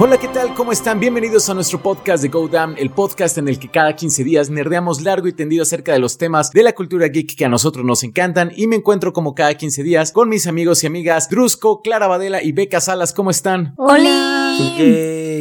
Hola, ¿qué tal? ¿Cómo están? Bienvenidos a nuestro podcast de Go Damn, el podcast en el que cada 15 días nerdeamos largo y tendido acerca de los temas de la cultura geek que a nosotros nos encantan y me encuentro como cada 15 días con mis amigos y amigas Drusco, Clara Badela y Beca Salas. ¿Cómo están? ¡Hola!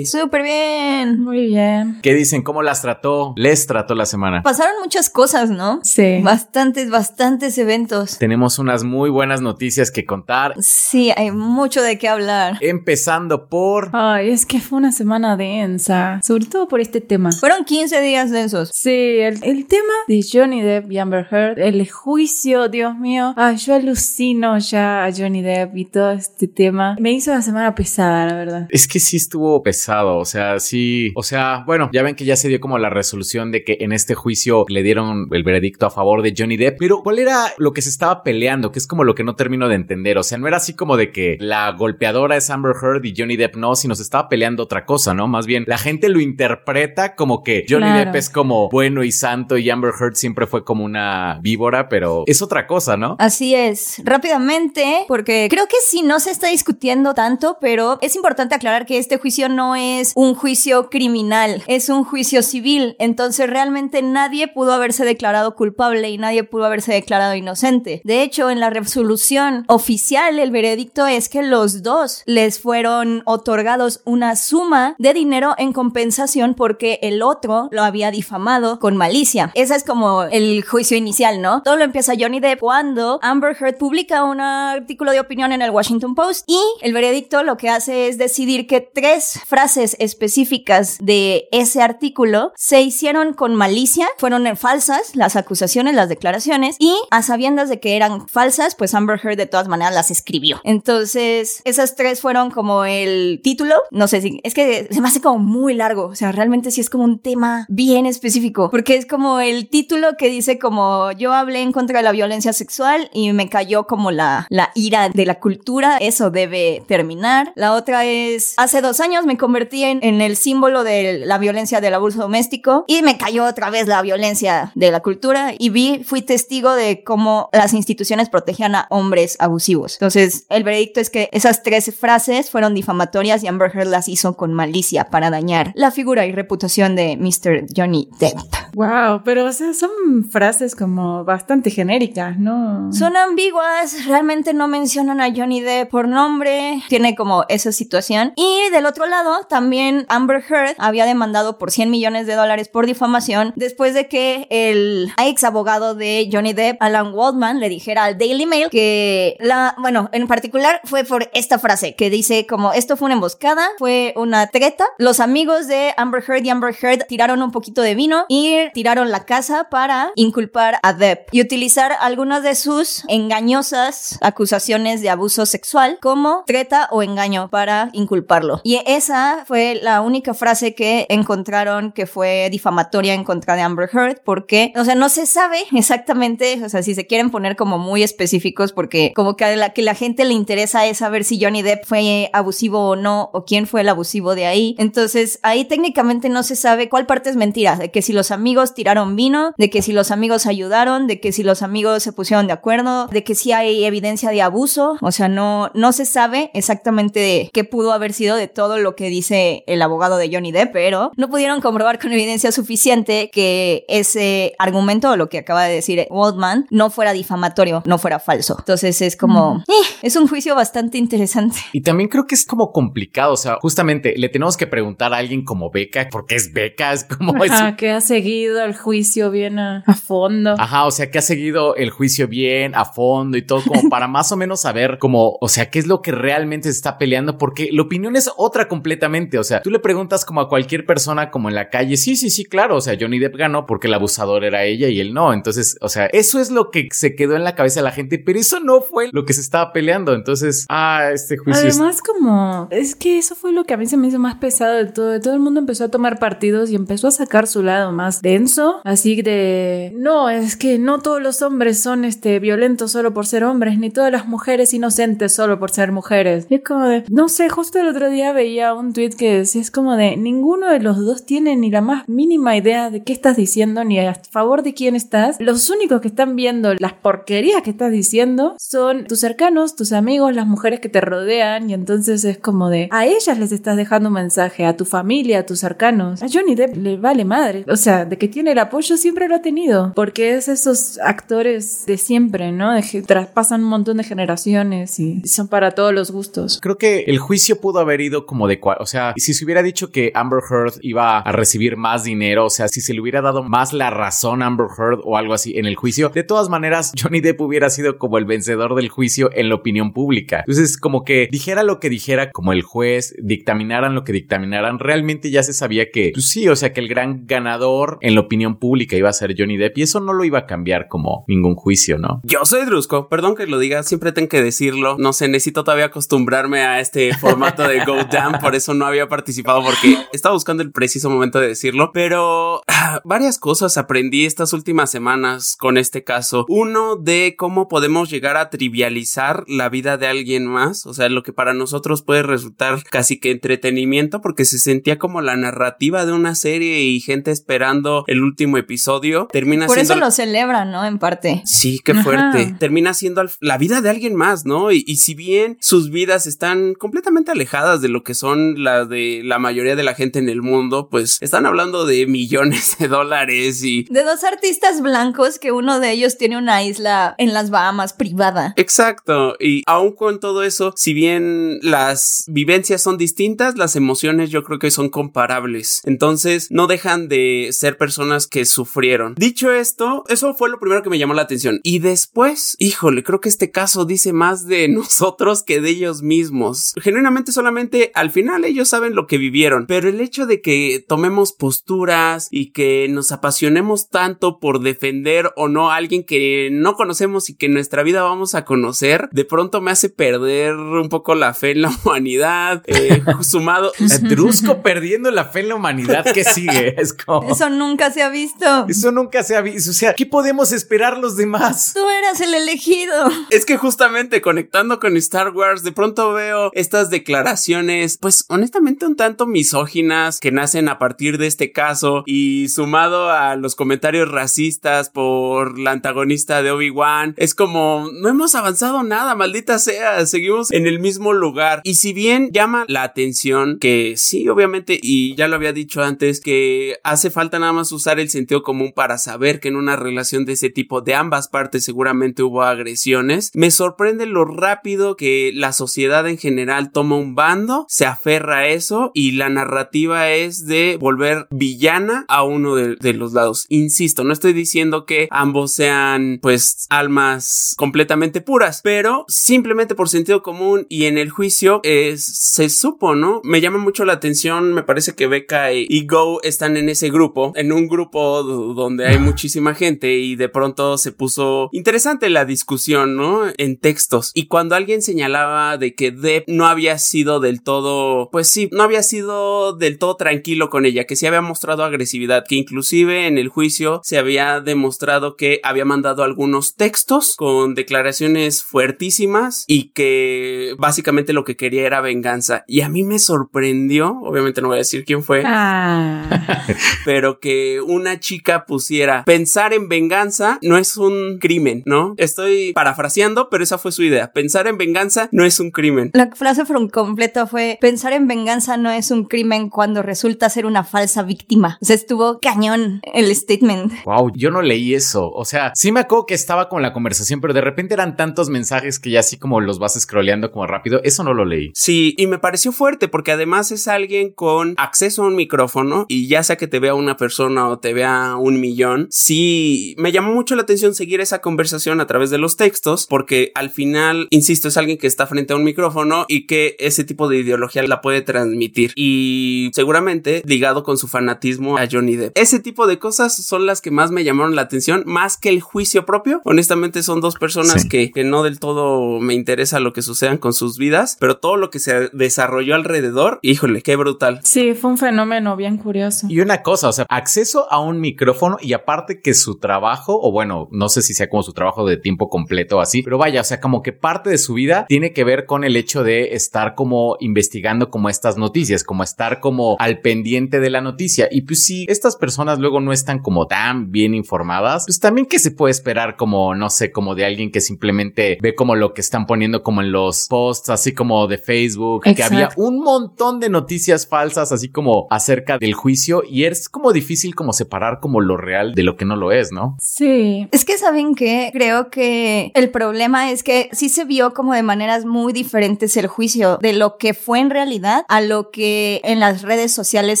Súper bien. Muy bien. ¿Qué dicen? ¿Cómo las trató? Les trató la semana. Pasaron muchas cosas, ¿no? Sí. Bastantes, bastantes eventos. Tenemos unas muy buenas noticias que contar. Sí, hay mucho de qué hablar. Empezando por... Ay, es que fue una semana densa, sobre todo por este tema. Fueron 15 días densos. Sí, el, el tema de Johnny Depp y Amber Heard, el juicio, Dios mío. Ay, yo alucino ya a Johnny Depp y todo este tema. Me hizo la semana pesada, la verdad. Es que sí estuvo pesado, o sea, sí, o sea, bueno, ya ven que ya se dio como la resolución de que en este juicio le dieron el veredicto a favor de Johnny Depp, pero ¿cuál era lo que se estaba peleando? Que es como lo que no termino de entender, o sea, no era así como de que la golpeadora es Amber Heard y Johnny Depp no, sino se estaba peleando otra cosa, ¿no? Más bien, la gente lo interpreta como que Johnny Claro. Depp es como bueno y santo y Amber Heard siempre fue como una víbora, pero es otra cosa, ¿no? Así es. Rápidamente, porque creo que sí no se está discutiendo tanto, pero es importante aclarar que este juicio no es un juicio criminal, es un juicio civil. Entonces realmente nadie pudo haberse declarado culpable y nadie pudo haberse declarado inocente. De hecho, en la resolución oficial, el veredicto es que los dos les fueron otorgados una suma de dinero en compensación porque el otro lo había difamado con malicia. Ese es como el juicio inicial, ¿no? Todo lo empieza Johnny Depp cuando Amber Heard publica un artículo de opinión en el Washington Post y el veredicto lo que hace es decidir que tres frases específicas de ese artículo se hicieron con malicia, fueron falsas las acusaciones, las declaraciones y a sabiendas de que eran falsas, pues Amber Heard de todas maneras las escribió. Entonces, esas tres fueron como el título, no sé si es que se me hace como muy largo, o sea, realmente sí es como un tema bien específico, porque es como el título que dice como yo hablé en contra de la violencia sexual y me cayó como la, la ira de la cultura, eso debe terminar. La otra es, hace dos años me convertí en, en el símbolo de la violencia del abuso doméstico y me cayó otra vez la violencia de la cultura y vi, fui testigo de cómo las instituciones protegían a hombres abusivos. Entonces, el veredicto es que esas tres frases fueron difamatorias y Amber Heard las hizo con malicia para dañar la figura y reputación de Mr. Johnny Depp. Wow, pero o sea, son frases como bastante genéricas, ¿no? Son ambiguas, realmente no mencionan a Johnny Depp por nombre, tiene como esa situación. Y del otro lado, también Amber Heard había demandado por 100 millones de dólares por difamación después de que el ex abogado de Johnny Depp, Alan Waldman, le dijera al Daily Mail que la, bueno, en particular fue por esta frase que dice como esto fue una emboscada, fue una treta. Los amigos de Amber Heard y Amber Heard tiraron un poquito de vino y tiraron la casa para inculpar a Depp y utilizar algunas de sus engañosas acusaciones de abuso sexual como treta o engaño para inculparlo. Y esa fue la única frase que encontraron que fue difamatoria en contra de Amber Heard porque, o sea, no se sabe exactamente, o sea, si se quieren poner como muy específicos porque como que a la que la gente le interesa es saber si Johnny Depp fue abusivo o no o quién fue el abusivo de ahí. Entonces, ahí técnicamente no se sabe cuál parte es mentira, de que si los amigos tiraron vino, de que si los amigos ayudaron, de que si los amigos se pusieron de acuerdo, de que si hay evidencia de abuso, o sea, no no se sabe exactamente qué pudo haber sido de todo lo que dice el abogado de Johnny Depp, pero no pudieron comprobar con evidencia suficiente que ese argumento o lo que acaba de decir Waldman no fuera difamatorio, no fuera falso. Entonces es como, eh, es un juicio bastante interesante. Y también creo que es como complicado, o sea, justamente le tenemos que preguntar a alguien como Beca, porque es Beca, es como... es- Ajá, que ha seguido el juicio bien a, a fondo. Ajá, o sea, que ha seguido el juicio bien a fondo y todo, como para más o menos saber como, o sea, qué es lo que realmente se está peleando, porque la opinión es otra completamente. O sea, tú le preguntas como a cualquier persona como en la calle, sí, sí, sí, claro. O sea, Johnny Depp ganó porque el abusador era ella y él no. Entonces, o sea, eso es lo que se quedó en la cabeza de la gente, pero eso no fue lo que se estaba peleando. Entonces, ah, este juicio Además, como, es que eso fue lo que a mí se me hizo más pesado de todo. Todo el mundo empezó a tomar partidos y empezó a sacar su lado más denso. Así de, no, es que no todos los hombres son este, violentos solo por ser hombres, ni todas las mujeres inocentes solo por ser mujeres. Y es como de, no sé, justo el otro día veía un tweet que decía, es como de, ninguno de los dos tiene ni la más mínima idea de qué estás diciendo, ni a favor de quién estás. Los únicos que están viendo las porquerías que estás diciendo son tus cercanos, tus amigos, las mujeres que te rodean, y entonces es como de, a ellas les estás dejando un mensaje, a tu familia, a tus cercanos. A Johnny Depp le vale madre. O sea, de que tiene el apoyo siempre lo ha tenido, porque es esos actores de siempre, ¿no? De que traspasan un montón de generaciones y son para todos los gustos. Creo que el juicio pudo haber como de cual, o sea, si se hubiera dicho que Amber Heard iba a recibir más dinero, o sea, si se le hubiera dado más la razón a Amber Heard o algo así en el juicio, de todas maneras, Johnny Depp hubiera sido como el vencedor del juicio en la opinión pública. Entonces, como que dijera lo que dijera, como el juez, dictaminaran lo que dictaminaran, realmente ya se sabía que, pues sí, o sea, que el gran ganador en la opinión pública iba a ser Johnny Depp y eso no lo iba a cambiar como ningún juicio, ¿no? Yo soy Drusco, perdón que lo diga, siempre tengo que decirlo, no sé, necesito todavía acostumbrarme a este formato de Damn, por eso no había participado porque estaba buscando el preciso momento de decirlo, pero ah, varias cosas aprendí estas últimas semanas con este caso. Uno de cómo podemos llegar a trivializar la vida de alguien más, o sea, lo que para nosotros puede resultar casi que entretenimiento porque se sentía como la narrativa de una serie y gente esperando el último episodio. Termina Por siendo eso lo celebran, ¿no? En parte. Sí, qué fuerte. Termina siendo la vida de alguien más, ¿no? Y, y si bien sus vidas están completamente alejadas de lo que son las de la mayoría de la gente en el mundo, pues están hablando de millones de dólares y... De dos artistas blancos que uno de ellos tiene una isla en las Bahamas privada. Exacto, y aun con todo eso, si bien las vivencias son distintas, las emociones yo creo que son comparables. Entonces, no dejan de ser personas que sufrieron. Dicho esto, eso fue lo primero que me llamó la atención. Y después, híjole, creo que este caso dice más de nosotros que de ellos mismos. Genuinamente solamente al final ellos saben lo que vivieron, pero el hecho de que tomemos posturas y que nos apasionemos tanto por defender o no a alguien que no conocemos y que en nuestra vida vamos a conocer, de pronto me hace perder un poco la fe en la humanidad, eh, sumado... Drusco perdiendo la fe en la humanidad que sigue. Es como. Eso nunca se ha visto. Eso nunca se ha visto. O sea, ¿qué podemos esperar los demás? Tú eras el elegido. Es que justamente conectando con Star Wars, de pronto veo estas declaraciones, pues honestamente un tanto misóginas que nacen a partir de este caso y sumado a los comentarios racistas por la antagonista de Obi-Wan, es como no hemos avanzado nada, maldita sea, seguimos en el mismo lugar. Y si bien llama la atención que sí, obviamente, y ya lo había dicho antes, que hace falta nada más usar el sentido común para saber que en una relación de ese tipo de ambas partes seguramente hubo agresiones, me sorprende lo rápido que la sociedad en general toma un bando, se aferra a eso y la narrativa es de volver villana a uno de, los lados. Insisto, no estoy diciendo que ambos sean pues almas completamente puras, pero simplemente por sentido común y en el juicio eh, se supo, ¿no? Me llama mucho la atención, me parece que Becca y, Go están en ese grupo, en un grupo donde hay muchísima gente y de pronto se puso interesante la discusión, ¿no? En textos. Y cuando alguien señalaba de que Depp no había sido del todo, pues sí, no había sido del todo tranquilo con ella, que sí había mostrado agresividad, que inclusive en el juicio se había demostrado que había mandado algunos textos con declaraciones fuertísimas y que básicamente lo que quería era venganza. Y a mí me sorprendió, obviamente no voy a decir quién fue, Ah. pero que una chica pusiera pensar en venganza no es un crimen, ¿no? Estoy parafraseando, pero esa fue su idea. Pensar en venganza no es un crimen. La frase por completo fue, pensar en venganza no es un crimen cuando resulta ser una falsa víctima. O sea, estuvo cañón el statement. Wow, yo no leí eso. O sea, sí me acuerdo que estaba con la conversación, pero de repente eran tantos mensajes que ya así como los vas scrolleando como rápido. Eso no lo leí. Sí, y me pareció fuerte porque además es alguien con acceso a un micrófono y ya sea que te vea una persona o te vea un millón, sí me llamó mucho la atención seguir esa conversación a través de los textos porque al final, insisto, es alguien que está frente a un micrófono y que ese tipo de ideología la puede transmitir y seguramente ligado con su fanatismo a Johnny Depp. Ese tipo de cosas son las que más me llamaron la atención, más que el juicio propio. Honestamente son dos personas que, que no del todo me interesa lo que sucedan con sus vidas, pero todo lo que se desarrolló alrededor, híjole, qué brutal. Sí, fue un fenómeno bien curioso. Y una cosa, o sea, acceso a un micrófono y aparte que su trabajo, o bueno, no sé si sea como su trabajo de tiempo completo o así, pero vaya, o sea, como que parte de su vida tiene que ver con el hecho de estar como investigando como estas noticias, como estar como al pendiente de la noticia. Y pues si estas personas luego no están como tan bien informadas, pues también que se puede esperar como, no sé, como de alguien que simplemente ve como lo que están poniendo como en los posts, así como de Facebook, que había un montón de noticias falsas, así como acerca del juicio y es como difícil como separar como lo real de lo que no lo es, ¿no? Sí. Es que saben que creo que el problema es que sí se vio como de maneras muy diferentes el juicio de lo que fue en realidad a lo que en las redes sociales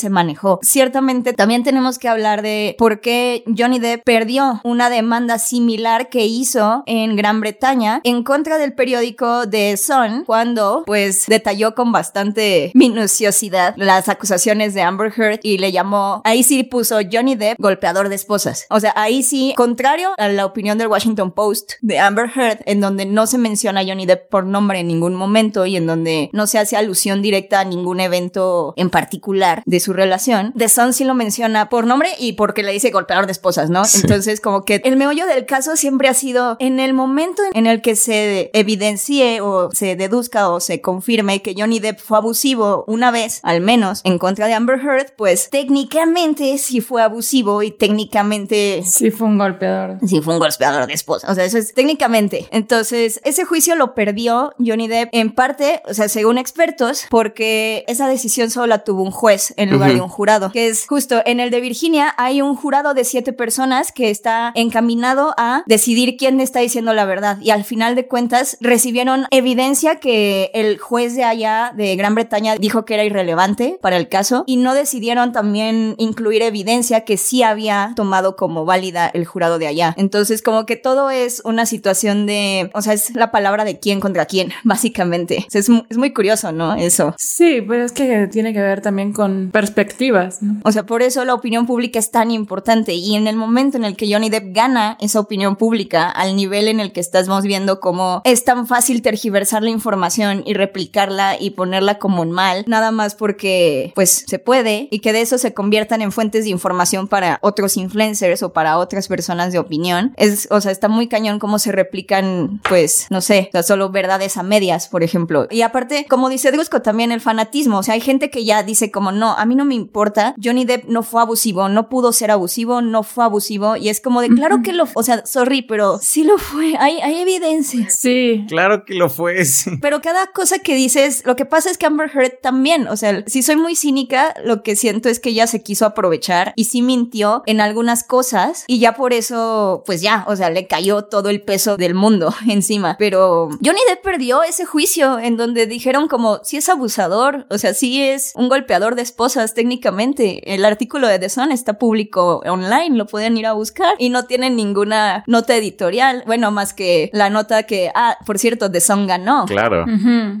se manejó. Ciertamente también tenemos que hablar de por qué Johnny Depp perdió una demanda similar que hizo en Gran Bretaña en contra del periódico The Sun cuando pues detalló con bastante minuciosidad las acusaciones de Amber Heard y le llamó, ahí sí puso Johnny Depp golpeador de esposas. O sea, ahí sí, contrario a la opinión del Washington Post de Amber Heard, en donde no se menciona a Johnny Depp por nombre en ningún momento y en donde no se hace alusión directa a ningún evento en particular de su relación, The Sun sí lo menciona por nombre y porque le dice golpeador de esposas, ¿no? Entonces, como que el meollo del caso siempre ha sido en el momento en el que se evidencie o se deduzca o se confirme que Johnny Depp fue abusivo una vez, al menos, en contra de Amber Heard, pues técnicamente sí fue abusivo y técnicamente Sí fue un golpeador. sí fue un golpeador de esposa. O sea, eso es técnicamente. Entonces, ese juicio lo perdió Johnny Depp en parte, o sea, según expertos, porque esa decisión solo la tuvo un juez en lugar de un jurado, que es justo en el de Virginia hay un jurado de siete personas que está encaminado a decidir quién está diciendo la verdad y al final de cuentas recibieron evidencia que el juez de allá de Gran Bretaña dijo que era irrelevante para el caso y no decidieron también incluir evidencia que sí había tomado como válida el jurado de allá. Entonces, como que todo es una situación de, o sea, es la palabra de quién contra quién, básicamente. O sea, es, es muy curioso, ¿no? Eso. Sí, pero es que tiene que ver también con perspectivas, ¿no? O sea, por eso la opinión pública es tan importante y en el momento en el que Johnny Depp gana esa opinión pública, al nivel en el que estamos viendo cómo es tan fácil tergiversar la información y replicarla y ponerla como un mal, nada más porque pues se puede y que de eso se conviertan en fuentes de información para otros influencers o para otras personas de opinión. Es, o sea, está muy cañón cómo se replican, pues, no sé, o sea, solo verdades a medias, por ejemplo. Y aparte, como dice Drusco, también el fanatismo. O sea, hay gente que ya dice como, no, a mí no me importa. Johnny Depp no fue abusivo, no pudo ser abusivo, no fue abusivo. Y es como de, claro que lo, o sea, sorry, pero sí lo fue. Hay, hay evidencia. Sí. Claro que lo fue, sí. Pero cada cosa que dices, lo que pasa es que Amber Heard también, o sea, si soy muy cínica, lo que siento es que ella se quiso aprovechar y sí mintió en algunas cosas y ya por eso, pues ya, o sea, le cayó todo el peso del mundo encima. Pero Johnny Depp perdió ese juicio en donde dijeron como, si es abusador, o sea, sí es un golpeador de esposas técnicamente. El artículo de The Está público online, lo pueden ir a buscar y no tienen ninguna nota editorial, bueno, más que la nota que, ah, por cierto, The Sun ganó. Claro.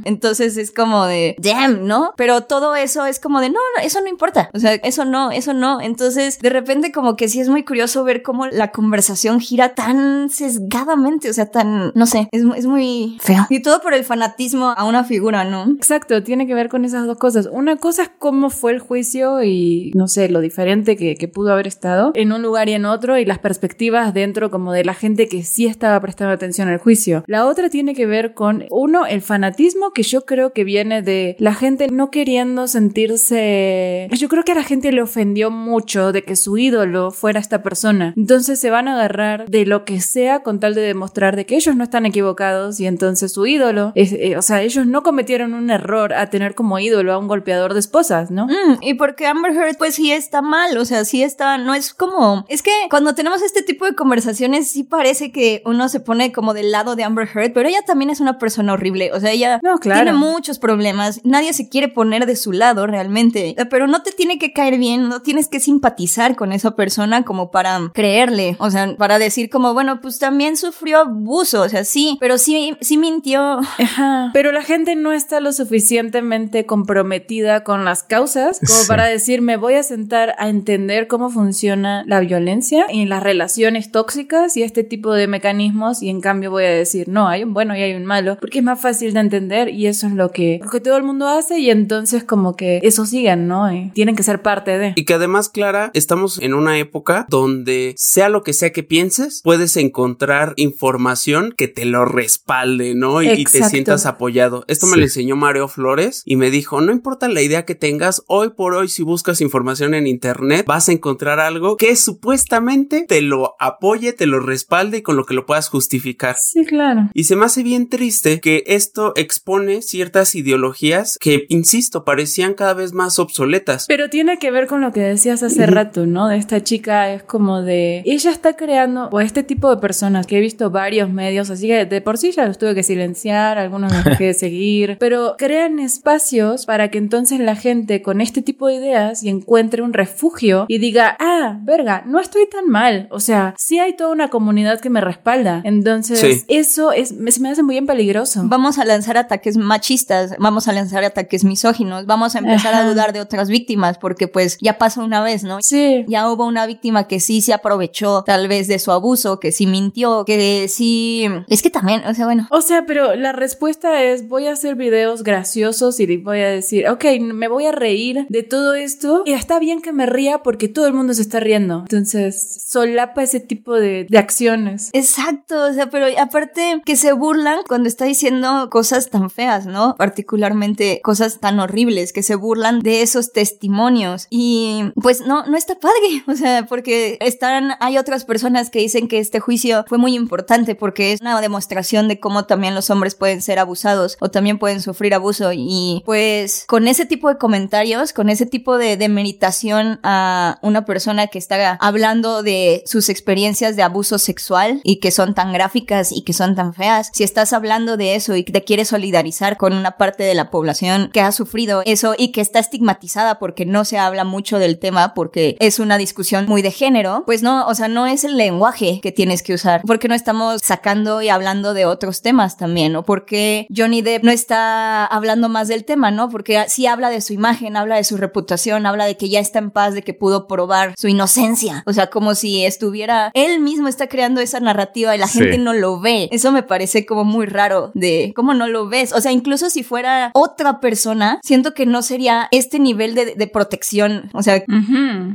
Entonces es como de, damn, ¿no? Pero todo eso es como de, no, no, eso no importa. O sea, eso no, eso no. Entonces, de repente como que sí es muy curioso ver cómo la conversación gira tan sesgadamente, o sea, tan, no sé, es, es muy feo. Y todo por el fanatismo a una figura, ¿no? Exacto, tiene que ver con esas dos cosas. Una cosa es cómo fue el juicio y, no sé, lo diferente que, que pudo haber estado en un lugar y en otro y las perspectivas dentro como de la gente que sí estaba prestando atención al juicio. La otra tiene que ver con, uno, el fanatismo que yo creo que viene de la gente no queriendo sentirse... Yo creo que a la gente le ofendió mucho de que su ídolo fuera esta persona. Entonces se van a agarrar de lo que sea con tal de demostrar de que ellos no están equivocados y entonces su ídolo, es, eh, o sea, ellos no cometieron un error a tener como ídolo a un golpeador de esposas, ¿no? Mm, y porque Amber Heard, pues sí está mal, o sea, sí está, no es como, es que cuando tenemos este tipo de conversaciones, sí parece que uno se pone como del lado de Amber Heard, pero ella también es una persona horrible, o sea, ella No, claro. tiene muchos problemas, nadie se quiere poner de su lado realmente, pero no te tiene que caer bien, no tienes que simpatizar con esa persona como para creerle, o sea, para decir como, bueno, pues también sufrió abuso, o sea, sí, pero sí, sí mintió. Ajá. Pero la gente no está lo suficientemente comprometida con las causas como Sí. para decir, me voy a sentar a entender cómo funciona la violencia y las relaciones tóxicas y este tipo de mecanismos y en cambio voy a decir, no, hay un bueno y hay un malo, porque es más fácil de entender y eso es lo que, lo que todo el mundo hace y entonces como que eso siguen, ¿no? Y tienen que ser parte de. Y que además, Clara, estamos en una época donde sea lo que sea que pienses, puedes encontrar información que te lo respalde, ¿no? Y, y te sientas apoyado. Esto me lo enseñó Mario Flores y me dijo, no importa la idea que tengas, hoy por hoy si buscas información en internet, vas a encontrar algo que supuestamente te lo apoye, te lo respalde y con lo que lo puedas justificar. Sí, claro. Y se me hace bien triste que esto expone ciertas ideologías que, insisto, parecían cada vez más obsoletas. Pero tiene que ver con lo que decías hace rato, ¿no? De esta chica es como de... Ella está creando, o este tipo de personas que he visto varios medios, así que de por sí ya los tuve que silenciar, algunos los dejé de seguir, pero crean espacios para que entonces la gente con este tipo de ideas y encuentre un refugio y diga, ah, verga, no estoy tan mal. O sea, sí hay toda una comunidad que me respalda. Entonces, eso es, me, me hace muy bien peligroso. Vamos a lanzar ataques machistas, vamos a lanzar ataques misóginos, vamos a empezar a dudar de otras víctimas porque pues ya pasó una vez, ¿no? Sí. Ya hubo una víctima que sí se aprovechó tal vez de su abuso, que sí mintió, que sí... Es que también, o sea, bueno. O sea, pero la respuesta es voy a hacer videos graciosos y voy a decir, ok, me voy a reír de todo esto y está bien que me ría porque todo el mundo se está riendo. Entonces, solapa ese tipo de, de acciones. Exacto, o sea, pero aparte que se burlan cuando está diciendo cosas tan feas, ¿no? Particularmente cosas tan horribles, que se burlan de esos testimonios. Y pues no, no está padre, o sea, porque están, hay otras personas que dicen que este juicio fue muy importante porque es una demostración de cómo también los hombres pueden ser abusados o también pueden sufrir abuso. Y pues con ese tipo de comentarios, con ese tipo de demeritación a una persona que está hablando de sus experiencias de abuso sexual y que son tan gráficas y que son tan feas, si estás hablando de eso y te quieres solidarizar con una parte de la población que ha sufrido eso y que está estigmatizada porque no se habla mucho del tema porque es una discusión muy de género, pues no, o sea, no es el lenguaje que tienes que usar, porque no estamos sacando y hablando de otros temas también, o porque Johnny Depp no está hablando más del tema, ¿no? Porque sí habla de su imagen, habla de su reputación, habla de que ya está en paz, de que pudo probar su inocencia, o sea, como si estuviera, él mismo está creando esa narrativa y la gente no lo ve. Eso me parece como muy raro de cómo no lo ves. O sea, incluso si fuera otra persona, siento que no sería este nivel de, de protección. O sea,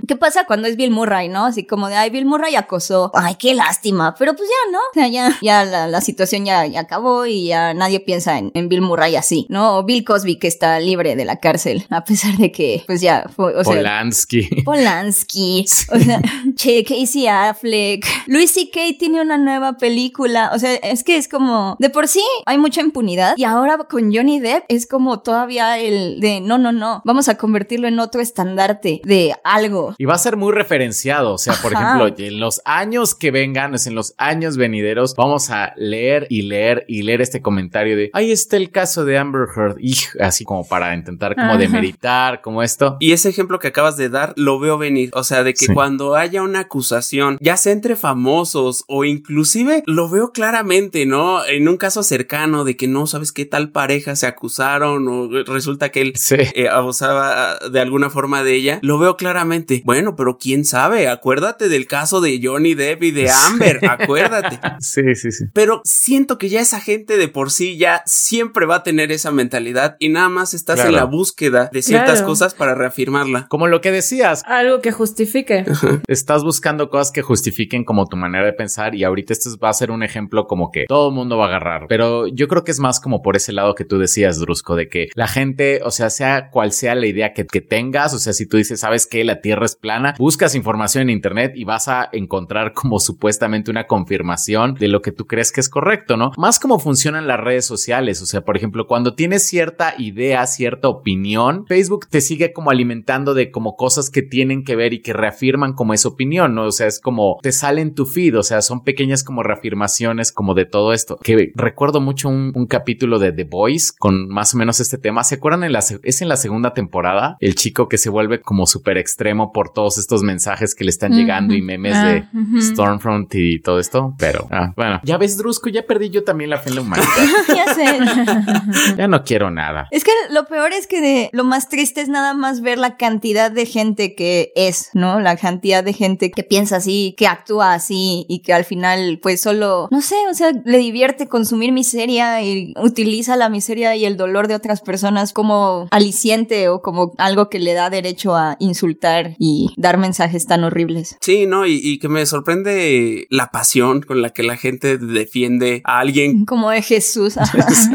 ¿qué pasa cuando es Bill Murray, no? Así como de, ay, Bill Murray acosó. Ay, qué lástima. Pero pues ya, ¿no? O sea, ya, ya la, la situación ya, ya, acabó y ya nadie piensa en, en, Bill Murray así, ¿no? O Bill Cosby que está libre de la cárcel, a pesar de que, pues ya, fue, o sea, Polanski. Polanski. O sea, che, Casey Affleck. Luis C.K. tiene una nueva película. O sea, es que es como, de por sí hay mucha impunidad y ahora con Johnny Depp es como todavía el de, no, no, no, vamos a convertirlo en otro estandarte de algo. Y va a ser muy referenciado. O sea, por Ajá. ejemplo, en los años que vengan, en los años venideros, vamos a leer y leer y leer este comentario de, ahí está el caso de Amber Heard. Y así como para intentar como Ajá. demeritar, como esto. Y ese ejemplo que acabas de dar lo veo venir. O sea, de que Sí. cuando haya una acusación, ya sea entre famosos o inclusive lo veo claramente, ¿no? En un caso cercano de que no sabes qué tal pareja se acusaron o resulta que él Sí. eh, abusaba de alguna forma de ella, lo veo claramente. Bueno, pero quién sabe, acuérdate del caso de Johnny Depp y de Amber, acuérdate. Sí, sí, sí. Pero siento que ya esa gente de por sí ya siempre va a tener esa mentalidad y nada más estás Claro. en la búsqueda de ciertas Claro. cosas para reafirmarla. Como lo que decías, Algo que justifique. estás buscando cosas que justifiquen como tu manera de pensar y ahorita esto va a ser un ejemplo como que todo el mundo va a agarrar, pero yo creo que es más como por ese lado que tú decías, Drusco, de que la gente, o sea, sea cual sea la idea que, que tengas, o sea, si tú dices, sabes que la Tierra es plana, buscas información en Internet y vas a encontrar como supuestamente una confirmación de lo que tú crees que es correcto, ¿no? Más como funcionan las redes sociales, o sea, por ejemplo, cuando tienes cierta idea, cierta opinión, Facebook te sigue como alimentando de como cosas que tienen que ver y que reafirman como esa opinión, ¿no? O sea, es como te sale en tu feed, o sea, son pequeñas como reafirmaciones como de todo esto. Que recuerdo mucho un, un capítulo de The Voice con más o menos este tema. ¿Se acuerdan? En la, es en la segunda temporada, el chico que se vuelve como súper extremo por todos estos mensajes que le están llegando y memes Ah, de ujú. Stormfront y todo esto, pero ah, bueno, ya ves, Drusco, ya perdí yo también la fe en la humanidad. ya sé. ya no quiero nada. Es que lo peor es que de- lo más triste es nada más ver la cantidad de gente que es, ¿no? La cantidad de gente que piensa así, que actúa así y que al final pues solo, no sé, o sea, le divierte consumir miseria y utiliza la miseria y el dolor de otras personas como aliciente o como algo que le da derecho a insultar y dar mensajes tan horribles. Sí, no, y, y que me sorprende la pasión con la que la gente defiende a alguien Como de Jesús.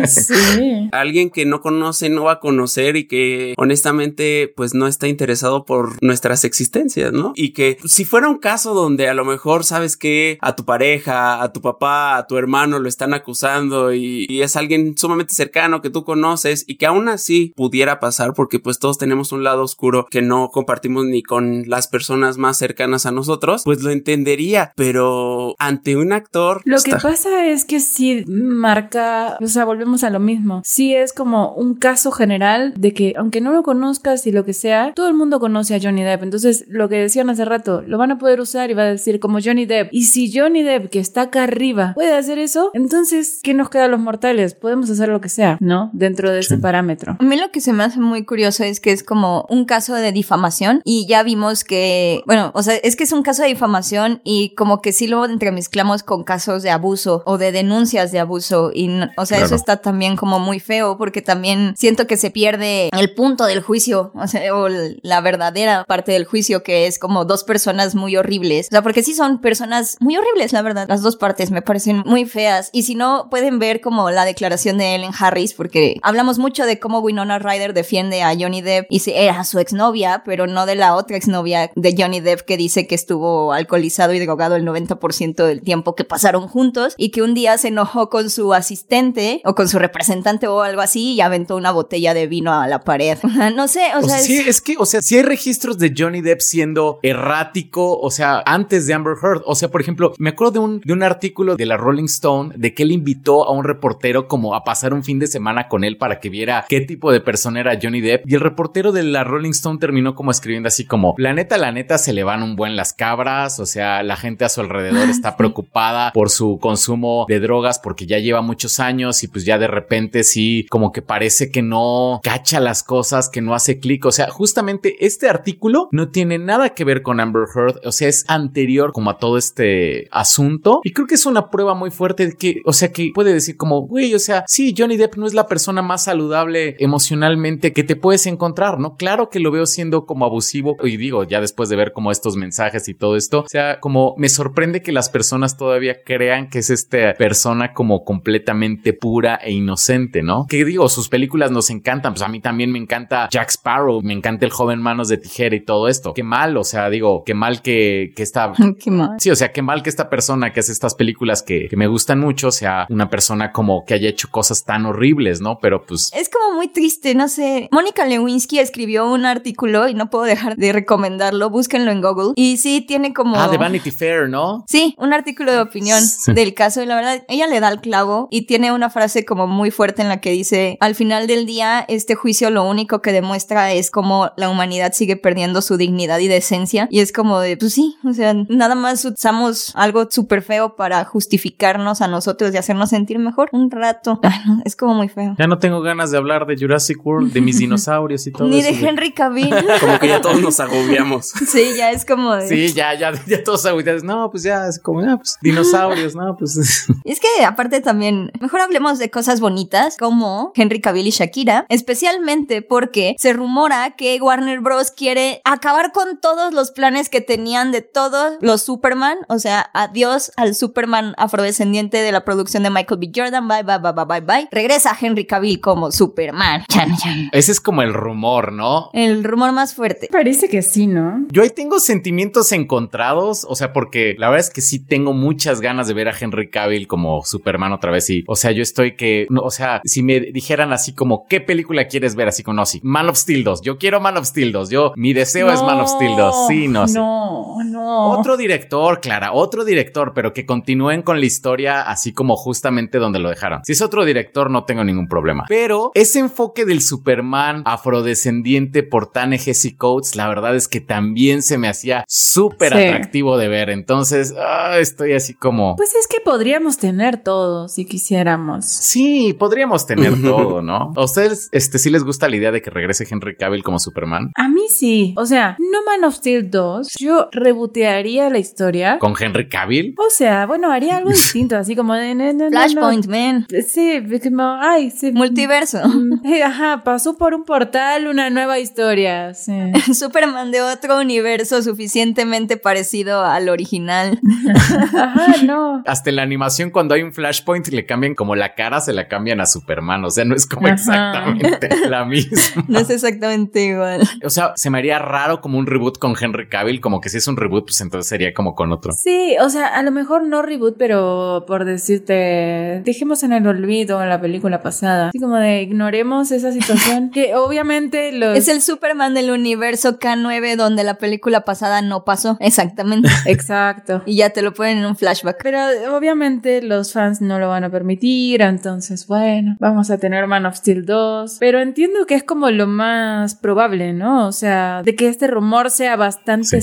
Sí. alguien que no conoce, no va a conocer y que honestamente pues no está interesado por nuestras existencias, ¿no? Y que si fuera un caso donde a lo mejor sabes que a tu pareja, a tu papá, a tu hermano lo están acusando y, y es alguien sumamente cercano que tú conoces y que aún así pudiera pasar porque pues todos tenemos un lado oscuro que no compartimos ni con las personas más cercanas a nosotros, pues lo entendería, pero ante un actor... Lo que pasa es que sí marca, o sea, volvemos a lo mismo. Sí es como un caso general de que aunque no lo conozcas y lo que sea, todo el mundo conoce a Johnny Depp. Entonces, lo que decían hace rato, lo van a poder usar y va a decir como Johnny Depp. Y si Johnny Depp, que está acá arriba, puede hacer eso, entonces, ¿qué nos queda a los mortales? Podemos hacer lo que sea, ¿no? Dentro de ese parámetro. A mí lo que se me hace muy curioso es que es como un caso de difamación y ya vimos que, bueno, o sea, es que es un caso de difamación y como que sí lo entremezclamos con casos de abuso o de denuncias de abuso y, no- o sea, eso está también como muy feo porque también siento que se pierde el punto del juicio, o sea, o la verdadera parte del juicio que es como dos personas muy horribles, o sea, porque sí son personas muy horribles, la verdad, las dos partes me parecen muy feas. Y si no pueden ver como la declaración de Ellen Harris porque hablamos mucho de cómo Winona Ryder defiende a Johnny Depp y si era su exnovia, pero no de la otra exnovia de Johnny Depp que dice que estuvo alcoholizado y drogado el 90% del tiempo que pasaron juntos y que un día se enojó con su asistente o con su representante o algo así y aventó una botella de vino a la pared. No sé, o, O sea, sea, sí, es- es que, o sea, sí hay registros de Johnny Depp siendo errático, o sea, antes de Amber Heard. O sea, por ejemplo, me acuerdo de un, de un artículo de la Rolling Stone de que él invitó a un reportero como a pasar un fin de semana con él para que viera qué tipo de persona era Johnny Depp. Y el reportero de la Rolling Stone terminó como escribiendo así como, la neta, la neta, se le van un buen las cabras, o sea, la gente a su alrededor está preocupada por su consumo de drogas porque ya lleva muchos años y pues ya de repente sí, como que parece que no cacha las cosas, que no hace clic. O sea, justamente este artículo no tiene nada que ver con Amber Heard, o sea, es anterior como a todo este asunto. Y creo que es una prueba muy fuerte de que, o sea, que puede decir como, güey, o sea, sí, Johnny Depp no es la persona más saludable emocionalmente que te puedes encontrar, ¿no? Claro que lo veo siendo como abusivo y digo, ya después de ver como estos mensajes y todo esto, o sea, como me sorprende que las personas todavía crean que es esta persona como completamente pura e inocente, ¿no? Que digo, sus películas nos encantan, pues a mí también me encanta Jack Sparrow, me encanta el joven manos de tijera y todo esto. Qué mal, o sea, digo, qué mal que, que esta Qué mal. Sí, o sea, qué mal que esta persona que hace estas películas que, que me gustan mucho sea una persona como que haya hecho cosas tan horribles, ¿no? Pero pues Es como muy triste, no sé. Mónica Lewinsky escribió un artículo y no puedo dejar de recomendarlo. Búsquenlo en Google. Y sí, tiene como. Ah, de Vanity Fair, ¿no? Sí, un artículo de opinión Sí. del caso y la verdad, ella le da el clavo y tiene una frase como muy fuerte en la que dice, al final del día, este juicio lo único que demuestra es como la humanidad sigue perdiendo su dignidad y decencia y es como de, pues sí, o sea, nada más usamos algo súper feo para justificarnos a nosotros y hacernos sentir mejor un rato. Ay, no, es como muy feo. Ya no tengo ganas de hablar de Jurassic World, de mis dinosaurios y todo Ni eso. de Henry Cavill. Como que ya todos nos agobiamos. sí, ya es como de... Sí, ya, ya, ya todos agüitados. No, pues ya es como, ah, pues dinosaurios, no, pues. Es que aparte también, mejor hablemos de cosas bonitas como Henry Cavill y Shakira, especialmente porque se rumora que Warner Bros. quiere acabar con todos los planes que tenían de todos los Superman, o sea, adiós al Superman afrodescendiente de la producción de Michael B. Jordan, bye, bye, bye, bye, bye, bye. Regresa Henry Cavill como Superman. Chan, chan. Ese es como el rumor, ¿no? El rumor más fuerte. Parece que sí, ¿no? Yo ahí tengo sentimientos encontrados, o sea, porque la verdad es que sí tengo muchas ganas de ver a Henry Cavill como Superman otra vez. Y, o sea, yo estoy que, no, o sea, si me dijeran así como, ¿qué película quieres ver? Así como, no, sí, Man of Steel 2. Yo quiero Man of Steel 2. Yo, mi deseo es Man of Steel 2. Sí, no, sí. No, no, no. Otro director, Clara, otro director, pero que continúen con la historia así como justamente donde lo dejaron. Si es otro director, no tengo ningún problema. Pero ese enfoque del Superman afrodescendiente por Ta-Nehisi Coates, la verdad es que también se me hacía súper Sí. atractivo de ver. Entonces, ah, estoy así como... Pues es que podríamos tener todo si quisiéramos. Sí, podríamos tener todo, ¿no? ¿A ustedes este, sí les gusta la idea de que regrese Henry Cavill como Superman? A mí sí. O sea, no Man of Steel 2, yo rebotearía la historia. ¿Con Henry Cavill? O sea, bueno, haría algo distinto, así como de... no, no, no, no. Flashpoint, man. Sí, como, ay, sí. Multiverso. Mm, eh, Ajá, pasó por un portal una nueva historia. Sí. Superman de otro universo suficientemente parecido al original. Ajá, no. Hasta en la animación, cuando hay un flashpoint, le cambian como la cara, se la cambian a Superman. O sea, no es como Ajá. exactamente la misma. No es exactamente igual. O sea, se me haría raro como un reboot con Henry Cavill, como que si es un reboot, pues entonces sería como con otro. Sí, o sea, a lo mejor no reboot, pero por decirte, dejemos en el olvido la película pasada. Así como de ignoremos esa situación. que obviamente los. Es el Superman del universo K9 donde la película pasada no pasó. Exactamente. Exacto. Y ya te lo ponen en un flashback. Pero obviamente los fans no lo van a permitir, entonces bueno, vamos a tener Man of Steel 2. Pero entiendo que es como lo más probable, ¿no? O sea, de que este rumor sea bastante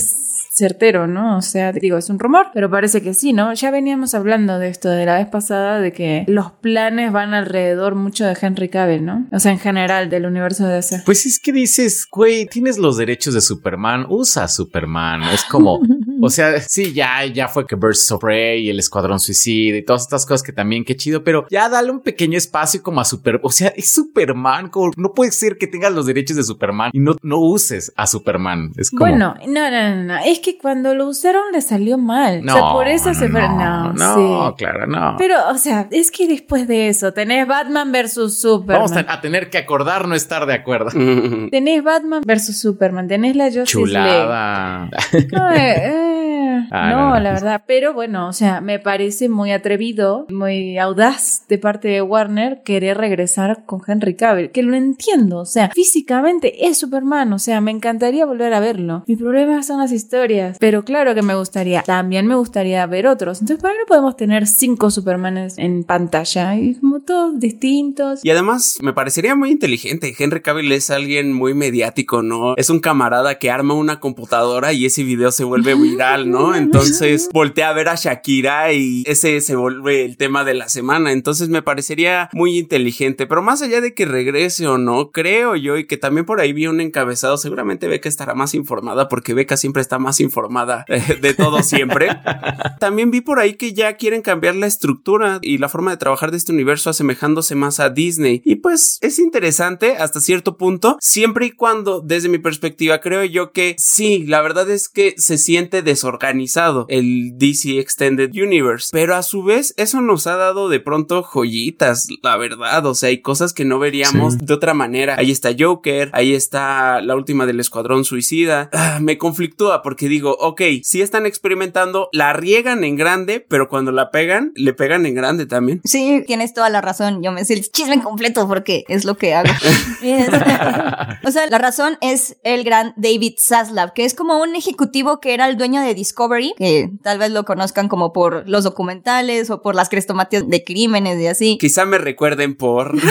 certero, ¿no? O sea, digo, es un rumor, pero parece que sí, ¿no? Ya veníamos hablando de esto de la vez pasada, de que los planes van alrededor mucho de Henry Cavill, ¿no? O sea, en general, del universo de DC. Pues es que dices, güey, tienes los derechos de Superman, usa Superman. Es como, o sea, sí, ya, ya fue que Birds of Prey y el Escuadrón Suicida y todas estas cosas que también, qué chido, pero ya dale un pequeño espacio como a Super, o sea, es Superman, como, no puede ser que tengas los derechos de Superman y no, no uses a Superman. Es como, Bueno, no, no, no, no, es que cuando lo usaron le salió mal. no, o sea, por eso se... no, No, no, sí. claro, no. Pero, o sea, es que después de eso tenés Batman versus Superman. Vamos a, a tener que acordar no estar de acuerdo. Tenés Batman versus Superman, tenés la Justice Chulada. League. No, eh, eh, Ah, no, no, no. la verdad. Pero bueno, o sea, me parece muy atrevido, muy audaz de parte de Warner querer regresar con Henry Cavill. Que lo entiendo, o sea, físicamente es Superman, o sea, me encantaría volver a verlo. Mi problema son las historias. Pero claro que me gustaría. También me gustaría ver otros. Entonces, ¿por qué no podemos tener cinco Supermanes en pantalla? Y como todos distintos. Y además me parecería muy inteligente. Henry Cavill es alguien muy mediático, ¿no? Es un camarada que arma una computadora y ese video se vuelve viral, ¿no? Entonces voltea a ver a Shakira y ese se vuelve el tema de la semana. Entonces me parecería muy inteligente. Pero más allá de que regrese o no, creo yo y que también por ahí vi un encabezado. Seguramente Beca estará más informada porque Beca siempre está más informada eh, de todo siempre. También vi por ahí que ya quieren cambiar la estructura y la forma de trabajar de este universo asemejándose más a Disney. Y pues es interesante hasta cierto punto, siempre y cuando desde mi perspectiva creo yo que sí, la verdad es que se siente desorganizado el DC Extended Universe, pero a su vez eso nos ha dado de pronto joyitas, la verdad, o sea, hay cosas que no veríamos de otra manera. Ahí está Joker, ahí está la última del Escuadrón Suicida. Ah, me conflictúa porque digo, ok, sí están experimentando, la riegan en grande, pero cuando la pegan, le pegan en grande también. Sí, tienes toda la razón. Yo me sé el chisme completo porque es lo que hago. O sea, la razón es el gran David Zaslav, que es como un ejecutivo que era el dueño de Discovery, que tal vez lo conozcan como por los documentales o por las crestomatías de crímenes y así. Quizá me recuerden por...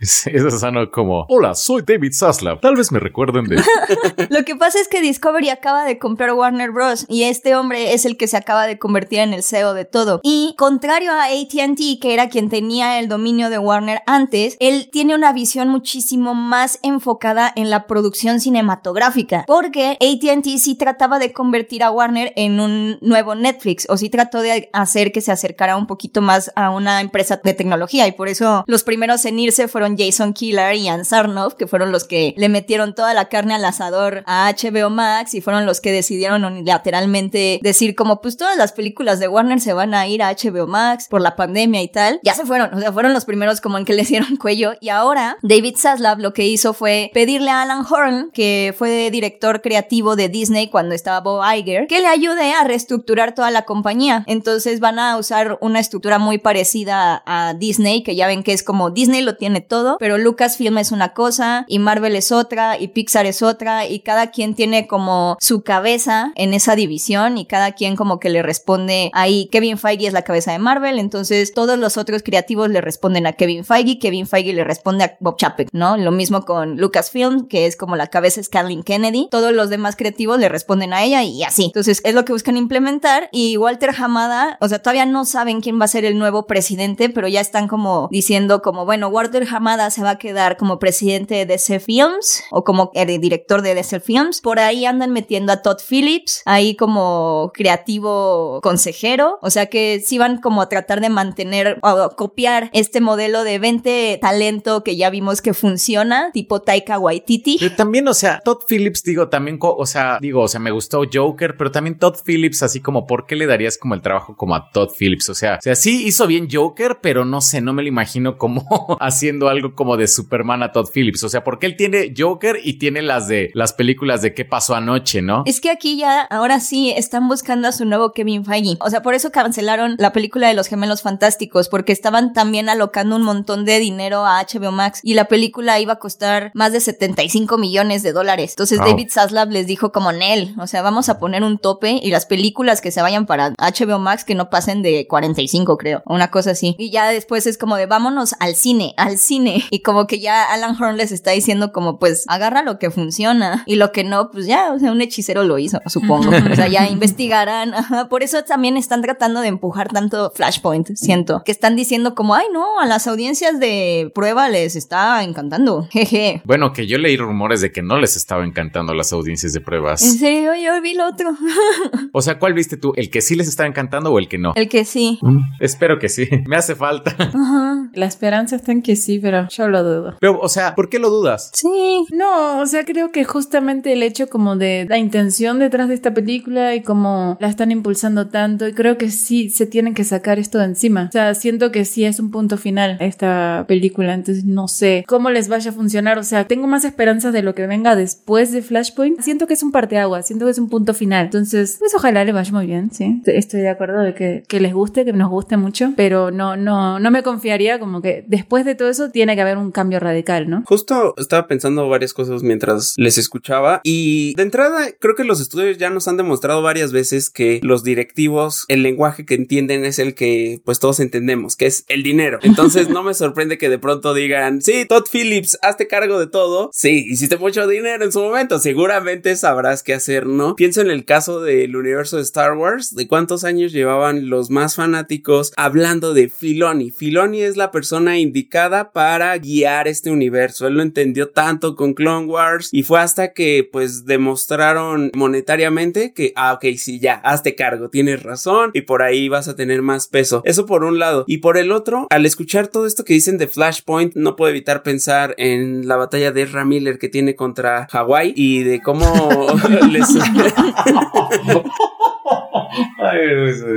Eso sonó como, hola, soy David Zaslav. Tal vez me recuerden de... Lo que pasa es que Discovery acaba de comprar Warner Bros. y este hombre es el que se acaba de convertir en el CEO de todo. Y contrario a ATT, que era quien tenía el dominio de Warner antes, él tiene una visión muchísimo más enfocada en la producción cinematográfica. Porque ATT sí trataba de convertir a Warner en un nuevo Netflix o sí trató de hacer que se acercara un poquito más a una empresa de tecnología y por eso los primeros en irse fueron Jason Killer y Ann Sarnoff, que fueron los que le metieron toda la carne al asador a HBO Max y fueron los que decidieron unilateralmente decir como pues todas las películas de Warner se van a ir a HBO Max por la pandemia y tal. Ya se fueron, o sea, fueron los primeros como en que le dieron cuello y ahora David Zaslav lo que hizo fue pedirle a Alan Horn, que fue director creativo de Disney cuando estaba Bob Iger, que le ayude a reestructurar toda la compañía. Entonces van a usar una estructura muy parecida a Disney, que ya ven que es como Disney lo tiene todo, pero Lucasfilm es una cosa y Marvel es otra y Pixar es otra y cada quien tiene como su cabeza en esa división y cada quien como que le responde ahí. Kevin Feige es la cabeza de Marvel, entonces todos los otros creativos le responden a Kevin Feige, Kevin Feige le responde a Bob Chapek, ¿no? Lo mismo con Lucasfilm, que es como la cabeza es Kathleen Kennedy. Todos los demás creativos le responden a ella y así. Entonces es lo que buscan implementar y Walter Hamada, o sea, todavía no saben quién va a ser el nuevo presidente, pero ya están como diciendo como, bueno, Walter Hamada se va a quedar como presidente de DC Films o como el director de DC Films. Por ahí andan metiendo a Todd Phillips, ahí como creativo consejero. O sea que sí van como a tratar de mantener o copiar este modelo de 20 talento que ya vimos que funciona, tipo Taika Waititi. También, o sea, Todd Phillips, digo, también, o sea, digo, o sea, me gustó Joker, pero también Todd Phillips, así como, ¿por qué le darías como el trabajo como a Todd Phillips? O sea, o sea, sí hizo bien Joker, pero no sé, no me lo imagino como haciendo algo como de Superman a Todd Phillips. O sea, porque él tiene Joker y tiene las de las películas de qué pasó anoche, ¿no? Es que aquí ya, ahora sí, están buscando a su nuevo Kevin Feige. O sea, por eso cancelaron la película de los gemelos fantásticos, porque estaban también alocando un montón de dinero a HBO Max y la película iba a costar más de 75 millones de dólares. Entonces David Zaslav les dijo como Nel, o sea, vamos a poner un tope y las películas que se vayan para HBO Max que no pasen de 45, creo, una cosa así. Y ya después es como de vámonos al cine, al cine. Y como que ya Alan Horn les está diciendo como pues agarra lo que funciona y lo que no, pues ya, o sea, un hechicero lo hizo, supongo. o sea, ya investigarán. Por eso también están tratando de empujar tanto Flashpoint, siento. Que están diciendo como, ay no, a las audiencias de prueba les está encantando. Jeje. Bueno, que yo leí rumores de que no les estaba encantando las audiencias de pruebas. En serio, yo vi el otro. o sea, ¿cuál viste tú? ¿El que sí les estaba encantando o el que no? El que sí. Mm, espero que sí. Me hace falta. Ajá. La esperanza está en que sí, pero yo lo dudo. Pero, o sea, ¿por qué lo dudas? Sí. No, o sea, creo que justamente el hecho como de la intención detrás de esta película y como la están impulsando tanto, y creo que sí se tienen que sacar esto de encima. O sea, siento que sí es un punto final esta película, entonces no sé cómo les vaya a funcionar. O sea, tengo más esperanzas de lo que venga después de Flashpoint. Siento que es un parteaguas, siento que es un punto final. Entonces, pues ojalá le vaya muy bien, sí. Estoy de acuerdo de que, que les guste, que nos guste mucho, pero no, no, no me confiaría como que después de todo eso tiene que haber un cambio radical, ¿no? Justo estaba pensando varias cosas mientras les escuchaba y de entrada creo que los estudios ya nos han demostrado varias veces que los directivos, el lenguaje que entienden es el que pues todos entendemos, que es el dinero. Entonces no me sorprende que de pronto digan, sí, Todd Phillips, hazte cargo de todo. Sí, hiciste mucho dinero en su momento, seguramente sabrás qué hacer, ¿no? Pienso en el caso del universo de Star Wars, de cuántos años llevaban los más fanáticos hablando de Filoni. Filoni es la persona indicada para guiar este universo. Él lo entendió tanto con Clone Wars y fue hasta que pues demostraron monetariamente que, ah, ok, sí, ya, hazte cargo, tienes razón y por ahí vas a tener más peso. Eso por un lado. Y por el otro, al escuchar todo esto que dicen de Flashpoint, no puedo evitar pensar en la batalla de Ezra Miller que tiene contra Hawái y de cómo les...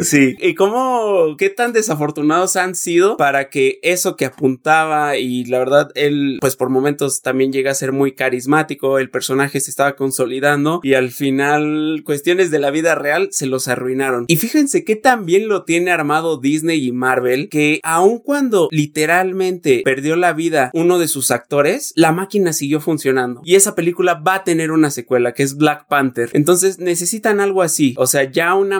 sí, y cómo, qué tan desafortunados han sido para que eso que apuntaba y la verdad él, pues por momentos también llega a ser muy carismático, el personaje se estaba consolidando y al final cuestiones de la vida real se los arruinaron. Y fíjense que también lo tiene armado Disney y Marvel, que aun cuando literalmente perdió la vida uno de sus actores, la máquina siguió funcionando. Y esa película va a tener una secuela que es Black Panther. Entonces necesitan algo así, o sea, ya una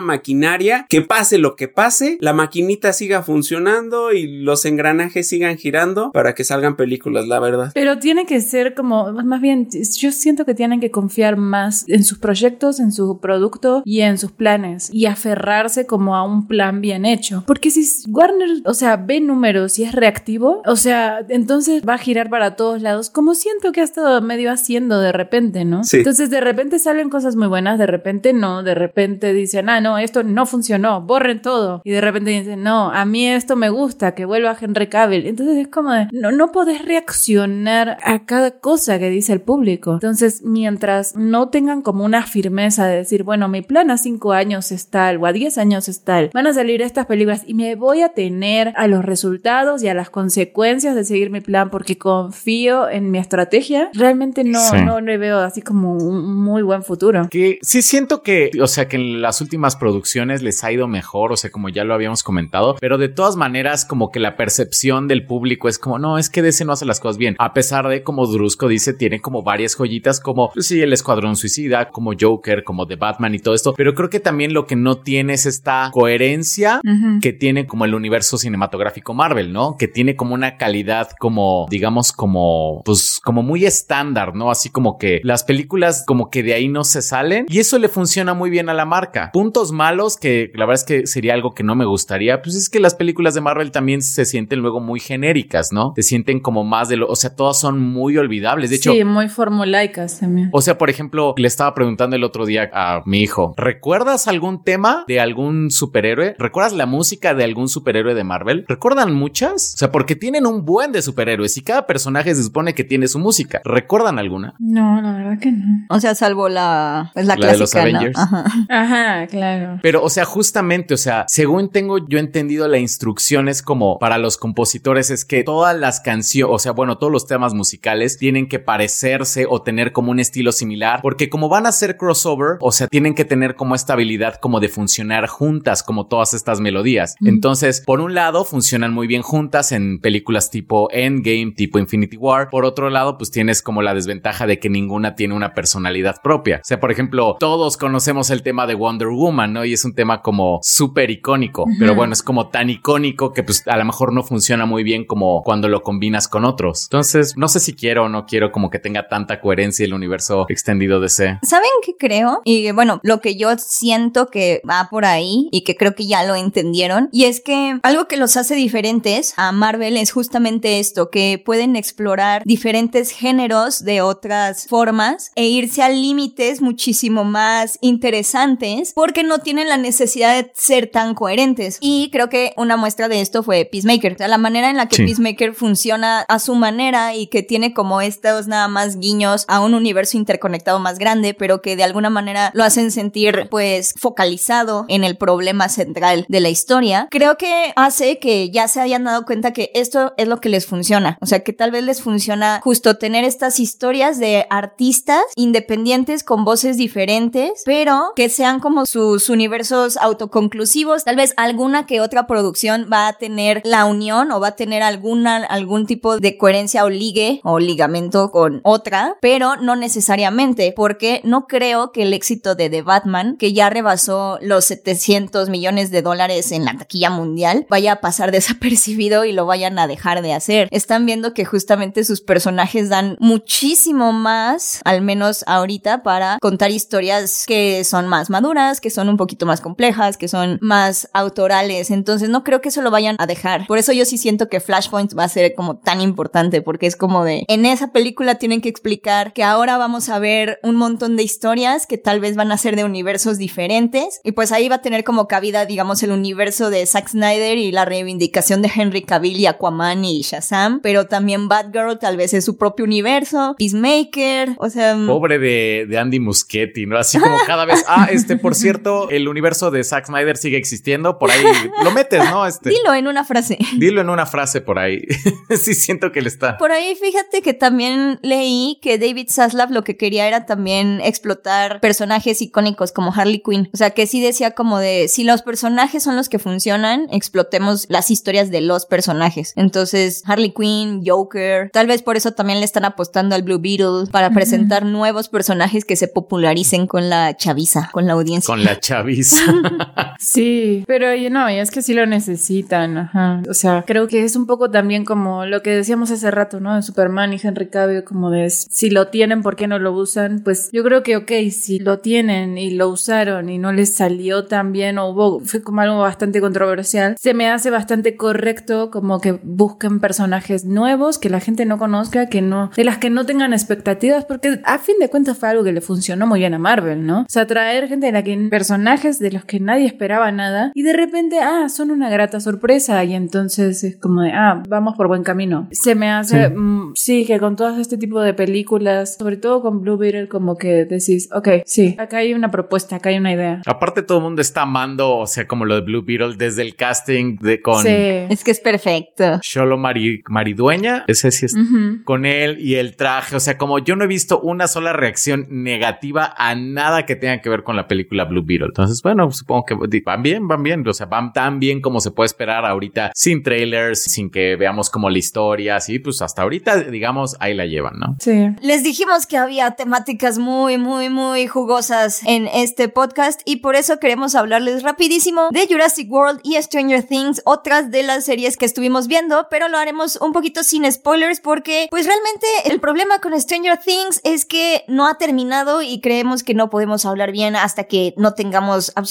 maquinaria que pase lo que pase, la maquinita siga funcionando y los engranajes sigan girando para que salgan películas, la verdad. Pero tiene que ser como, más bien, yo siento que tienen que confiar más en sus proyectos, en su producto y en sus planes y aferrarse como a un plan bien hecho. Porque si Warner, o sea, ve números y es reactivo, o sea, entonces va a girar para todos lados, como siento que ha estado medio haciendo de repente, ¿no? Sí. Entonces de repente salen cosas muy buenas, de repente no, de repente dicen, ah, no, esto no funcionó, borren todo. Y de repente dicen, no, a mí esto me gusta, que vuelva Henry Cavill. Entonces es como de, no, no podés reaccionar a cada cosa que dice el público. Entonces, mientras no tengan como una firmeza de decir, bueno, mi plan a cinco años es tal o a diez años es tal, van a salir estas películas y me voy a tener a los resultados y a las consecuencias de seguir mi plan porque confío en mi estrategia, realmente no, Sí. no le veo así como un muy buen futuro. Que sí siento que, o sea, que en las últimas producciones les ha ido mejor, o sea, como ya lo habíamos comentado, pero de todas maneras como que la percepción del público es como, no, es que DC no hace las cosas bien, a pesar de como Drusco dice, tiene como varias joyitas como, pues sí, el Escuadrón Suicida, como Joker, como The Batman y todo esto, pero creo que también lo que no tiene es esta coherencia que tiene como el universo cinematográfico Marvel, ¿no? Que tiene como una calidad como, digamos, como, pues como muy estándar, ¿no? Así como que las películas como que de ahí no se salen y eso le funciona muy bien a la marca. Puntos malos que la verdad es que sería algo que no me gustaría, pues es que las películas de Marvel también se sienten luego muy genéricas, ¿no? Se sienten como más de lo, o sea, todas son muy olvidables. De hecho, sí, muy formulaicas también. O sea, por ejemplo, le estaba preguntando el otro día a mi hijo, ¿recuerdas algún tema de algún superhéroe? ¿Recuerdas la música de algún superhéroe de Marvel? ¿Recuerdan muchas? O sea, porque tienen un buen de superhéroes y cada personaje se supone que tiene su música. ¿Recuerdan alguna? No, la verdad que no. O sea, salvo la, pues la, La de los clásica, ¿no? Avengers. Ajá. Ajá, claro. Pero, o sea, justamente, o sea, según tengo yo entendido, la instrucción es como para los compositores es que todas las canciones, o sea, bueno, todos los temas musicales tienen que parecerse o tener como un estilo similar, porque como van a ser crossover, o sea, tienen que tener como esta habilidad como de funcionar juntas, como todas estas melodías. Entonces, por un lado, funcionan muy bien juntas en películas tipo Endgame, tipo Infinity War. Por otro lado, pues tienes como la desventaja de que ninguna tiene una personalidad propia. O sea, por ejemplo, todos conocemos el tema de Wonder Woman, ¿no? Y es un tema como súper icónico, pero bueno, es como tan icónico que pues a lo mejor no funciona muy bien como cuando lo combinas con otros. Entonces, no sé si quiero o no quiero como que tenga tanta coherencia el universo extendido de C. ¿Saben qué creo? Y bueno, lo que yo siento que va por ahí y que creo que ya lo entendieron, y es que algo que los hace diferentes a Marvel es justamente esto, que pueden explorar diferentes géneros de otras formas e irse a límites muchísimo más interesantes porque no tienen la necesidad de ser tan coherentes. Y creo que una muestra de esto fue Peacemaker, o sea, la manera en la que Sí. Peacemaker funciona a su manera y que tiene como estos nada más guiños a un universo interconectado más grande, pero que de alguna manera lo hacen sentir pues focalizado en el problema central de la historia, creo que hace que ya se hayan dado cuenta que esto es lo que les funciona. O sea, que tal vez les funciona justo tener estas historias de artistas independientes con voces diferentes, pero que sean como sus universos autoconclusivos. Tal vez alguna que otra producción va a tener la unión o va a tener alguna, algún tipo de coherencia o ligue o ligamento con otra, pero no necesariamente, porque no creo que el éxito de The Batman, que ya rebasó los 700 millones de dólares en la taquilla mundial, vaya a pasar desapercibido y lo vayan a dejar de hacer. Están viendo que justamente sus personajes dan muchísimo más, al menos ahorita, para contar historias que son más maduras, que son un poquito más complejas, que son más autorales. Entonces no creo que eso lo vayan a dejar. Por eso yo sí siento que Flashpoint va a ser como tan importante, porque es como de, en esa película tienen que explicar que ahora vamos a ver un montón de historias que tal vez van a ser de universos diferentes. Y pues ahí va a tener como cabida, digamos, el universo de Zack Snyder y la reivindicación de Henry Cavill y Aquaman y Shazam. Pero también Batgirl tal vez es su propio universo. Peacemaker, o sea... Pobre de, de Andy Muschietti, ¿no? Así como cada vez, ah, este, por cierto, el universo de Zack Snyder sigue existiendo, por ahí lo metes, ¿no? Este, Dilo en una frase. dilo en una frase por ahí. sí siento que le está. Por ahí fíjate que también leí que David Zaslav lo que quería era también explotar personajes icónicos como Harley Quinn. O sea, que sí decía como de, si los personajes son los que funcionan, explotemos las historias de los personajes. Entonces, Harley Quinn, Joker, tal vez por eso también le están apostando al Blue Beetle para presentar nuevos personajes que se popularicen con la chaviza, con la audiencia. Con la chaviza. Sí, pero no, y es que sí lo necesitan, ajá. O sea, creo que es un poco también como lo que decíamos hace rato, ¿no? De Superman y Henry Cavill, como de si lo tienen, ¿por qué no lo usan? Pues yo creo que, ok, si lo tienen y lo usaron y no les salió tan bien o hubo, fue como algo bastante controversial, se me hace bastante correcto como que busquen personajes nuevos que la gente no conozca, que no, de las que no tengan expectativas, porque a fin de cuentas fue algo que le funcionó muy bien a Marvel, ¿no? O sea, traer gente de la que personajes de los que nadie esperaba nada y de repente, ah, son una grata sorpresa y entonces es como de, ah, vamos por buen camino. Se me hace, Sí. mm, sí, que con todo este tipo de películas, sobre todo con Blue Beetle, como que decís, ok, sí, acá hay una propuesta, acá hay una idea. Aparte, todo el mundo está amando, o sea, como lo de Blue Beetle desde el casting de con Sí. Es que es perfecto. Sholo Mari- Maridueña. Ese sí es. Ujú. Con él y el traje, o sea, como yo no he visto una sola reacción negativa a nada que tenga que ver con la película Blue Beetle. Entonces, bueno, supongo que van bien, van bien. O sea, van tan bien como se puede esperar ahorita, sin trailers, sin que veamos como la historia, así, pues hasta ahorita, digamos, ahí la llevan, ¿no? Sí. Les dijimos que había temáticas muy, muy, muy jugosas en este podcast y por eso queremos hablarles rapidísimo de Jurassic World y Stranger Things, otras de las series que estuvimos viendo, pero lo haremos un poquito sin spoilers porque, pues realmente el problema con Stranger Things es que no ha terminado y creemos que no podemos hablar bien hasta que no tengamos absolutamente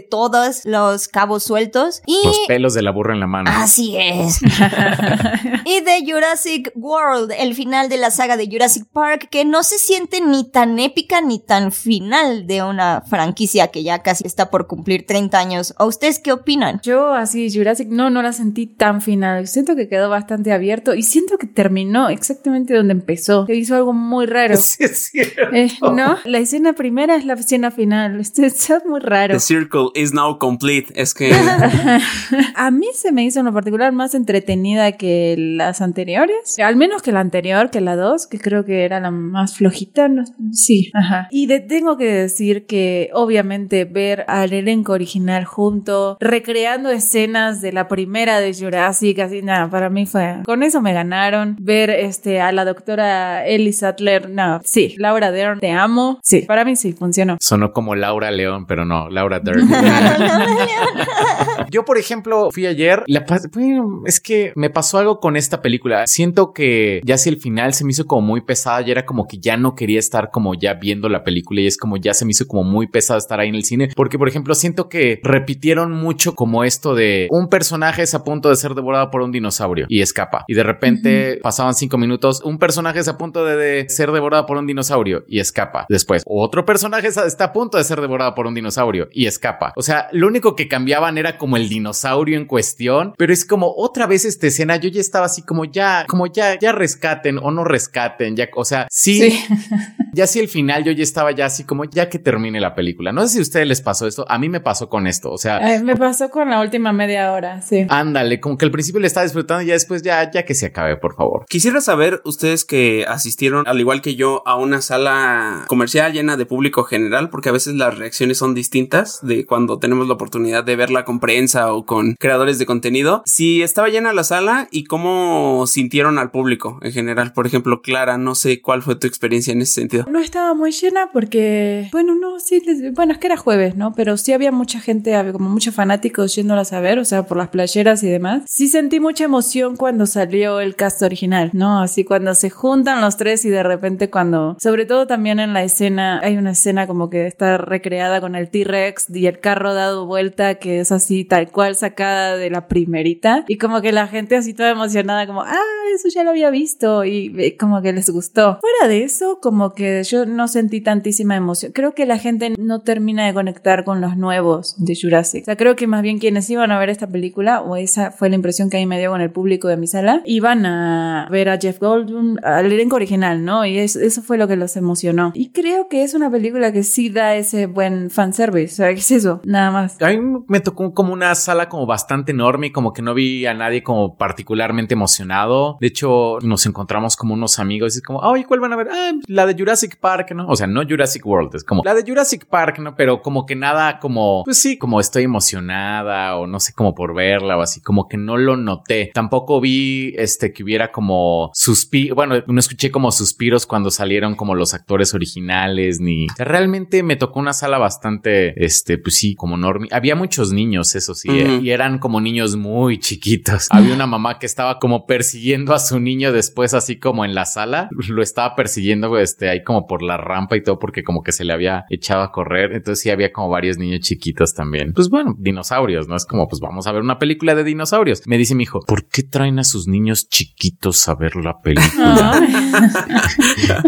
todos los cabos sueltos. Y... Los pelos de la burra en la mano. Así es. y de Jurassic World, el final de la saga de Jurassic Park, que no se siente ni tan épica ni tan final de una franquicia que ya casi está por cumplir 30 años. ¿A ustedes qué opinan? Yo así, Jurassic, no, no la sentí tan final. Siento que quedó bastante abierto y siento que terminó exactamente donde empezó. Que hizo algo muy raro. Sí, es cierto. Eh, ¿No? La escena primera es la escena final. Esto está muy raro. The circle is now complete. Es que A mí se me hizo en lo particular más entretenida que las anteriores. Al menos que la anterior, que la 2, que creo que era la más flojita. no- sí, ajá. Y de- tengo que decir que obviamente ver al elenco original junto, recreando escenas de la primera de Jurassic, así nada, para mí fue. Con eso me ganaron. Ver este a la doctora Ellie Sattler, no, sí, Laura Dern, te amo. Sí, para mí sí funcionó. Sonó como Laura León, pero no, Laura Dern. Yo, por ejemplo, fui ayer, la bueno, es que me pasó algo con esta película. Siento que ya si el final se me hizo como muy pesada y era como que ya no quería estar como ya viendo la película y es como ya se me hizo como muy pesado estar ahí en el cine. Porque, por ejemplo, siento que repitieron mucho como esto de un personaje es a punto de ser devorado por un dinosaurio y escapa. Y de repente pasaban cinco minutos, un personaje es a punto de, de ser devorado por un dinosaurio y escapa. Después, otro personaje está a punto de ser devorado por un dinosaurio y escapa. O sea, lo único que cambiaban era como el dinosaurio en cuestión, pero es como otra vez esta escena, yo ya estaba así como ya, como ya, ya rescaten o no rescaten, ya, o sea, sí, ya si el final yo ya estaba ya así como ya que termine la película. No sé si a ustedes les pasó esto, a mí me pasó con esto, o sea, Ay, me pasó con la última media hora, sí. ándale, como que al principio le estaba disfrutando y ya después ya, ya que se acabe, por favor. Quisiera saber, ustedes que asistieron, al igual que yo, a una sala comercial llena de público general, porque a veces las reacciones son distintas de cuando tenemos la oportunidad de verla con prensa o con creadores de contenido. Si estaba llena la sala y cómo sintieron al público en general. Por ejemplo, Clara, no sé cuál fue tu experiencia en ese sentido. No estaba muy llena porque, bueno, no, sí, bueno, es que era jueves, ¿no? Pero sí había mucha gente, como muchos fanáticos yéndolas a ver, o sea, por las playeras y demás. Sí sentí mucha emoción cuando salió el cast original, ¿no? Así cuando se juntan los tres y de repente cuando, sobre todo también en la escena, hay una escena como que está recreada con el T-Rex y el carro dado vuelta, que es así tal cual sacada de la primerita. Y como que la gente así toda emocionada, como, ah, eso ya lo había visto y eh, como que les gustó. Fuera de eso, como que yo no sentí tantísima emoción. Creo que la gente no termina de conectar con los nuevos de Jurassic. O sea, creo que más bien quienes iban a ver esta película, o esa fue la impresión que a mí me dio con el público de mi sala, iban a ver a Jeff Goldblum, al elenco original, ¿no? Y es- eso fue lo que los emocionó. Y creo que es una película que sí da ese buen fanservice. O sea, ¿qué es eso? Nada más. A mí me tocó como una sala como bastante enorme y como que no vi a nadie como particularmente emocionado. De hecho, nos encontramos como unos amigos y es como, "Ah, oye, ¿cuál van a ver? Ah, la de Jurassic Park, ¿no? O sea, no Jurassic World, es como la de Jurassic Park, ¿no? Pero como que nada como, pues sí, como estoy emocionada o no sé cómo por verla o así, como que no lo noté. Tampoco vi este que hubiera como suspiros, bueno, no escuché como suspiros cuando salieron como los actores originales ni realmente me tocó una sala bastante este pues sí, como enorme. Había muchos niños, eso y eran como niños muy chiquitos. Había una mamá que estaba como persiguiendo a su niño después así como en la sala, lo estaba persiguiendo este ahí como por la rampa y todo porque como que se le había echado a correr. Entonces sí había como varios niños chiquitos también. Pues bueno, dinosaurios, ¿no? Es como pues vamos a ver una película de dinosaurios. Me dice mi hijo, ¿por qué traen a sus niños chiquitos a ver la película?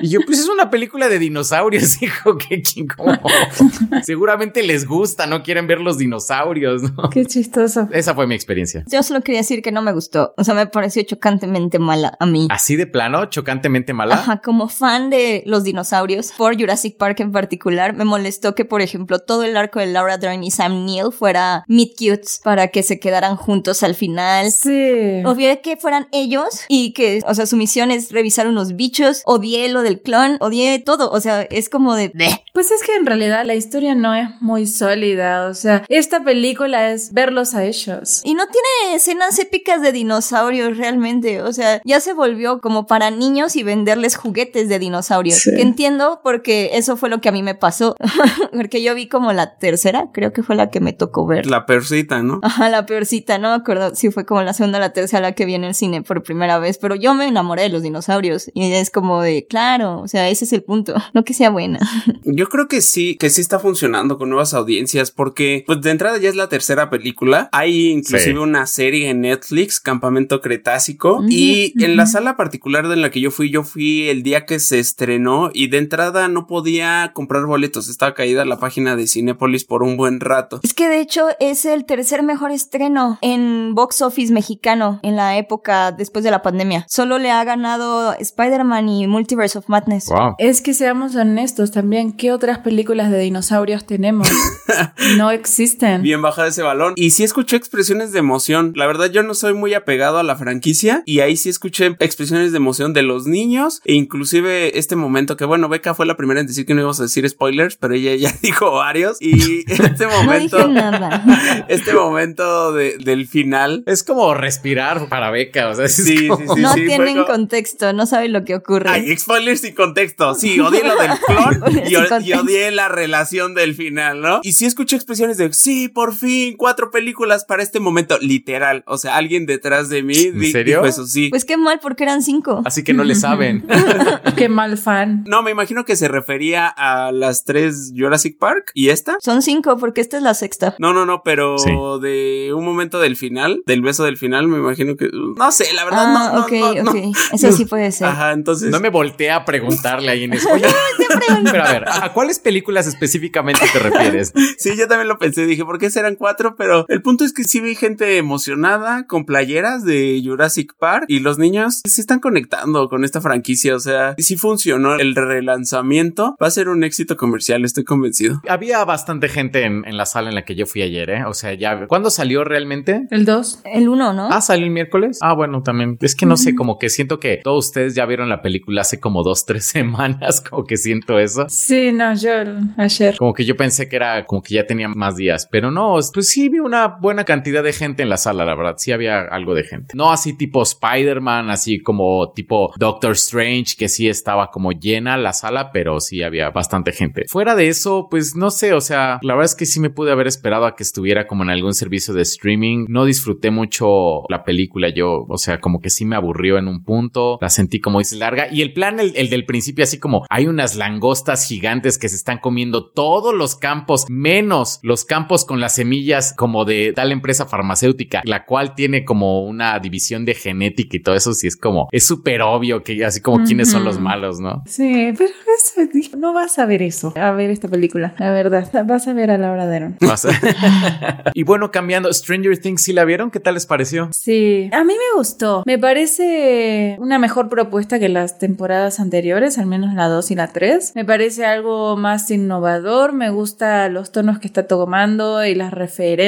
Y yo, pues es una película de dinosaurios, hijo, que quién cómo? Seguramente les gusta, no quieren ver los dinosaurios, ¿no? Qué chistoso. Esa fue mi experiencia. Yo solo quería decir que no me gustó. O sea, me pareció chocantemente mala a mí. Así de plano, chocantemente mala. Ajá, como fan de los dinosaurios, por Jurassic Park en particular, me molestó que, por ejemplo, todo el arco de Laura Dern y Sam Neill fuera meet cutes para que se quedaran juntos al final. Sí. Odié que fueran ellos y que, o sea, su misión es revisar unos bichos. Odié lo del clon, odié todo. O sea, es como de... "Bleh". Pues es que en realidad la historia no es muy sólida, o sea, esta película es verlos a ellos. Y no tiene escenas épicas de dinosaurios realmente, o sea, ya se volvió como para niños y venderles juguetes de dinosaurios. Sí. Que entiendo porque eso fue lo que a mí me pasó, porque yo vi como la tercera, creo que fue la que me tocó ver. La persita, ¿no? Ajá, la peorcita, no me acuerdo si fue como la segunda o la tercera la que vi en el cine por primera vez, pero yo me enamoré de los dinosaurios y es como de, claro, o sea, ese es el punto, no que sea buena. Yo creo que sí, que sí está funcionando con nuevas audiencias porque pues de entrada ya es la tercera película. Hay inclusive Sí. una serie en Netflix, Campamento Cretácico, y en la sala particular en la que yo fui, yo fui el día que se estrenó y de entrada no podía comprar boletos, estaba caída la página de Cinépolis por un buen rato. Es que de hecho es el tercer mejor estreno en box office mexicano en la época después de la pandemia. Solo le ha ganado Spider-Man y Multiverse of Madness. Wow. Es que seamos honestos también, ¿qué otras películas de dinosaurios tenemos? no existen. Bien bajado ese balón. Y sí escuché expresiones de emoción. La verdad, yo no soy muy apegado a la franquicia. Y ahí sí escuché expresiones de emoción de los niños. E inclusive este momento que, bueno, Beca fue la primera en decir que no íbamos a decir spoilers, pero ella ya dijo varios. Y este No momento. dije nada. este momento de- del final. Es como respirar para beca, o sea, Sí, sí, como- sí. no tienen como- contexto, no saben lo que ocurre. Ay, spoilers sin contexto. Sí, odié lo del clon y, y odié la relación del final, ¿no? Y sí escuché expresiones de, sí, por fin, cuatro películas para este momento. Literal. O sea, alguien detrás de mí ¿En di- serio? dijo eso, sí. Pues qué mal porque eran cinco. Así que no le saben. Qué mal fan. No, me imagino que se refería a las tres Jurassic Park y esta. Son cinco porque esta es la sexta. No, no, no, pero Sí. de un momento del final, del beso del final, me imagino que. No sé, la verdad, Ah, no, no, ok, no, no. ok. Eso sí puede ser. Ajá, entonces. No me volteé a preguntarle a Inés. Oye, pero a ver, ¿a cuáles películas específicamente te refieres? Sí, yo también lo pensé, dije, ¿por qué serán cuatro? Pero el punto es que sí vi gente emocionada con playeras de Jurassic Park y los niños se están conectando con esta franquicia, o sea, sí funcionó el relanzamiento, va a ser un éxito comercial, estoy convencido. Había bastante gente en, en la sala en la que yo fui ayer, ¿eh? O sea, ya. ¿Cuándo salió realmente? El 2. El uno, ¿no? Ah, salió el miércoles. Ah, bueno, también. Es que no sé, como que siento que todos ustedes ya vieron la película hace como dos, tres semanas, como que siento eso. Sí, no, yo ayer. Como que yo pensé que era como que ya tenía más días, pero no, pues sí una buena cantidad de gente en la sala, la verdad, sí había algo de gente. No así tipo Spider-Man, así como tipo Doctor Strange, que sí estaba como llena la sala, pero sí había bastante gente. Fuera de eso, pues no sé, o sea, la verdad es que sí me pude haber esperado a que estuviera como en algún servicio de streaming. No disfruté mucho la película yo, o sea, como que sí me aburrió en un punto, la sentí como dice larga y el plan, el del principio, así como hay unas langostas gigantes que se están comiendo todos los campos, menos los campos con las semillas como de tal empresa farmacéutica, la cual tiene como una división de genética y todo eso, sí es como, es súper obvio que así como quiénes son los malos, ¿no? Sí, pero eso, no vas a ver eso, a ver esta película, la verdad. Vas a ver a Laura Dern. A- y bueno, cambiando, Stranger Things, ¿sí la vieron? ¿Qué tal les pareció? Sí, a mí me gustó. Me parece una mejor propuesta que las temporadas anteriores, al menos la 2 y la 3. Me parece algo más innovador, me gusta los tonos que está tomando y las referencias.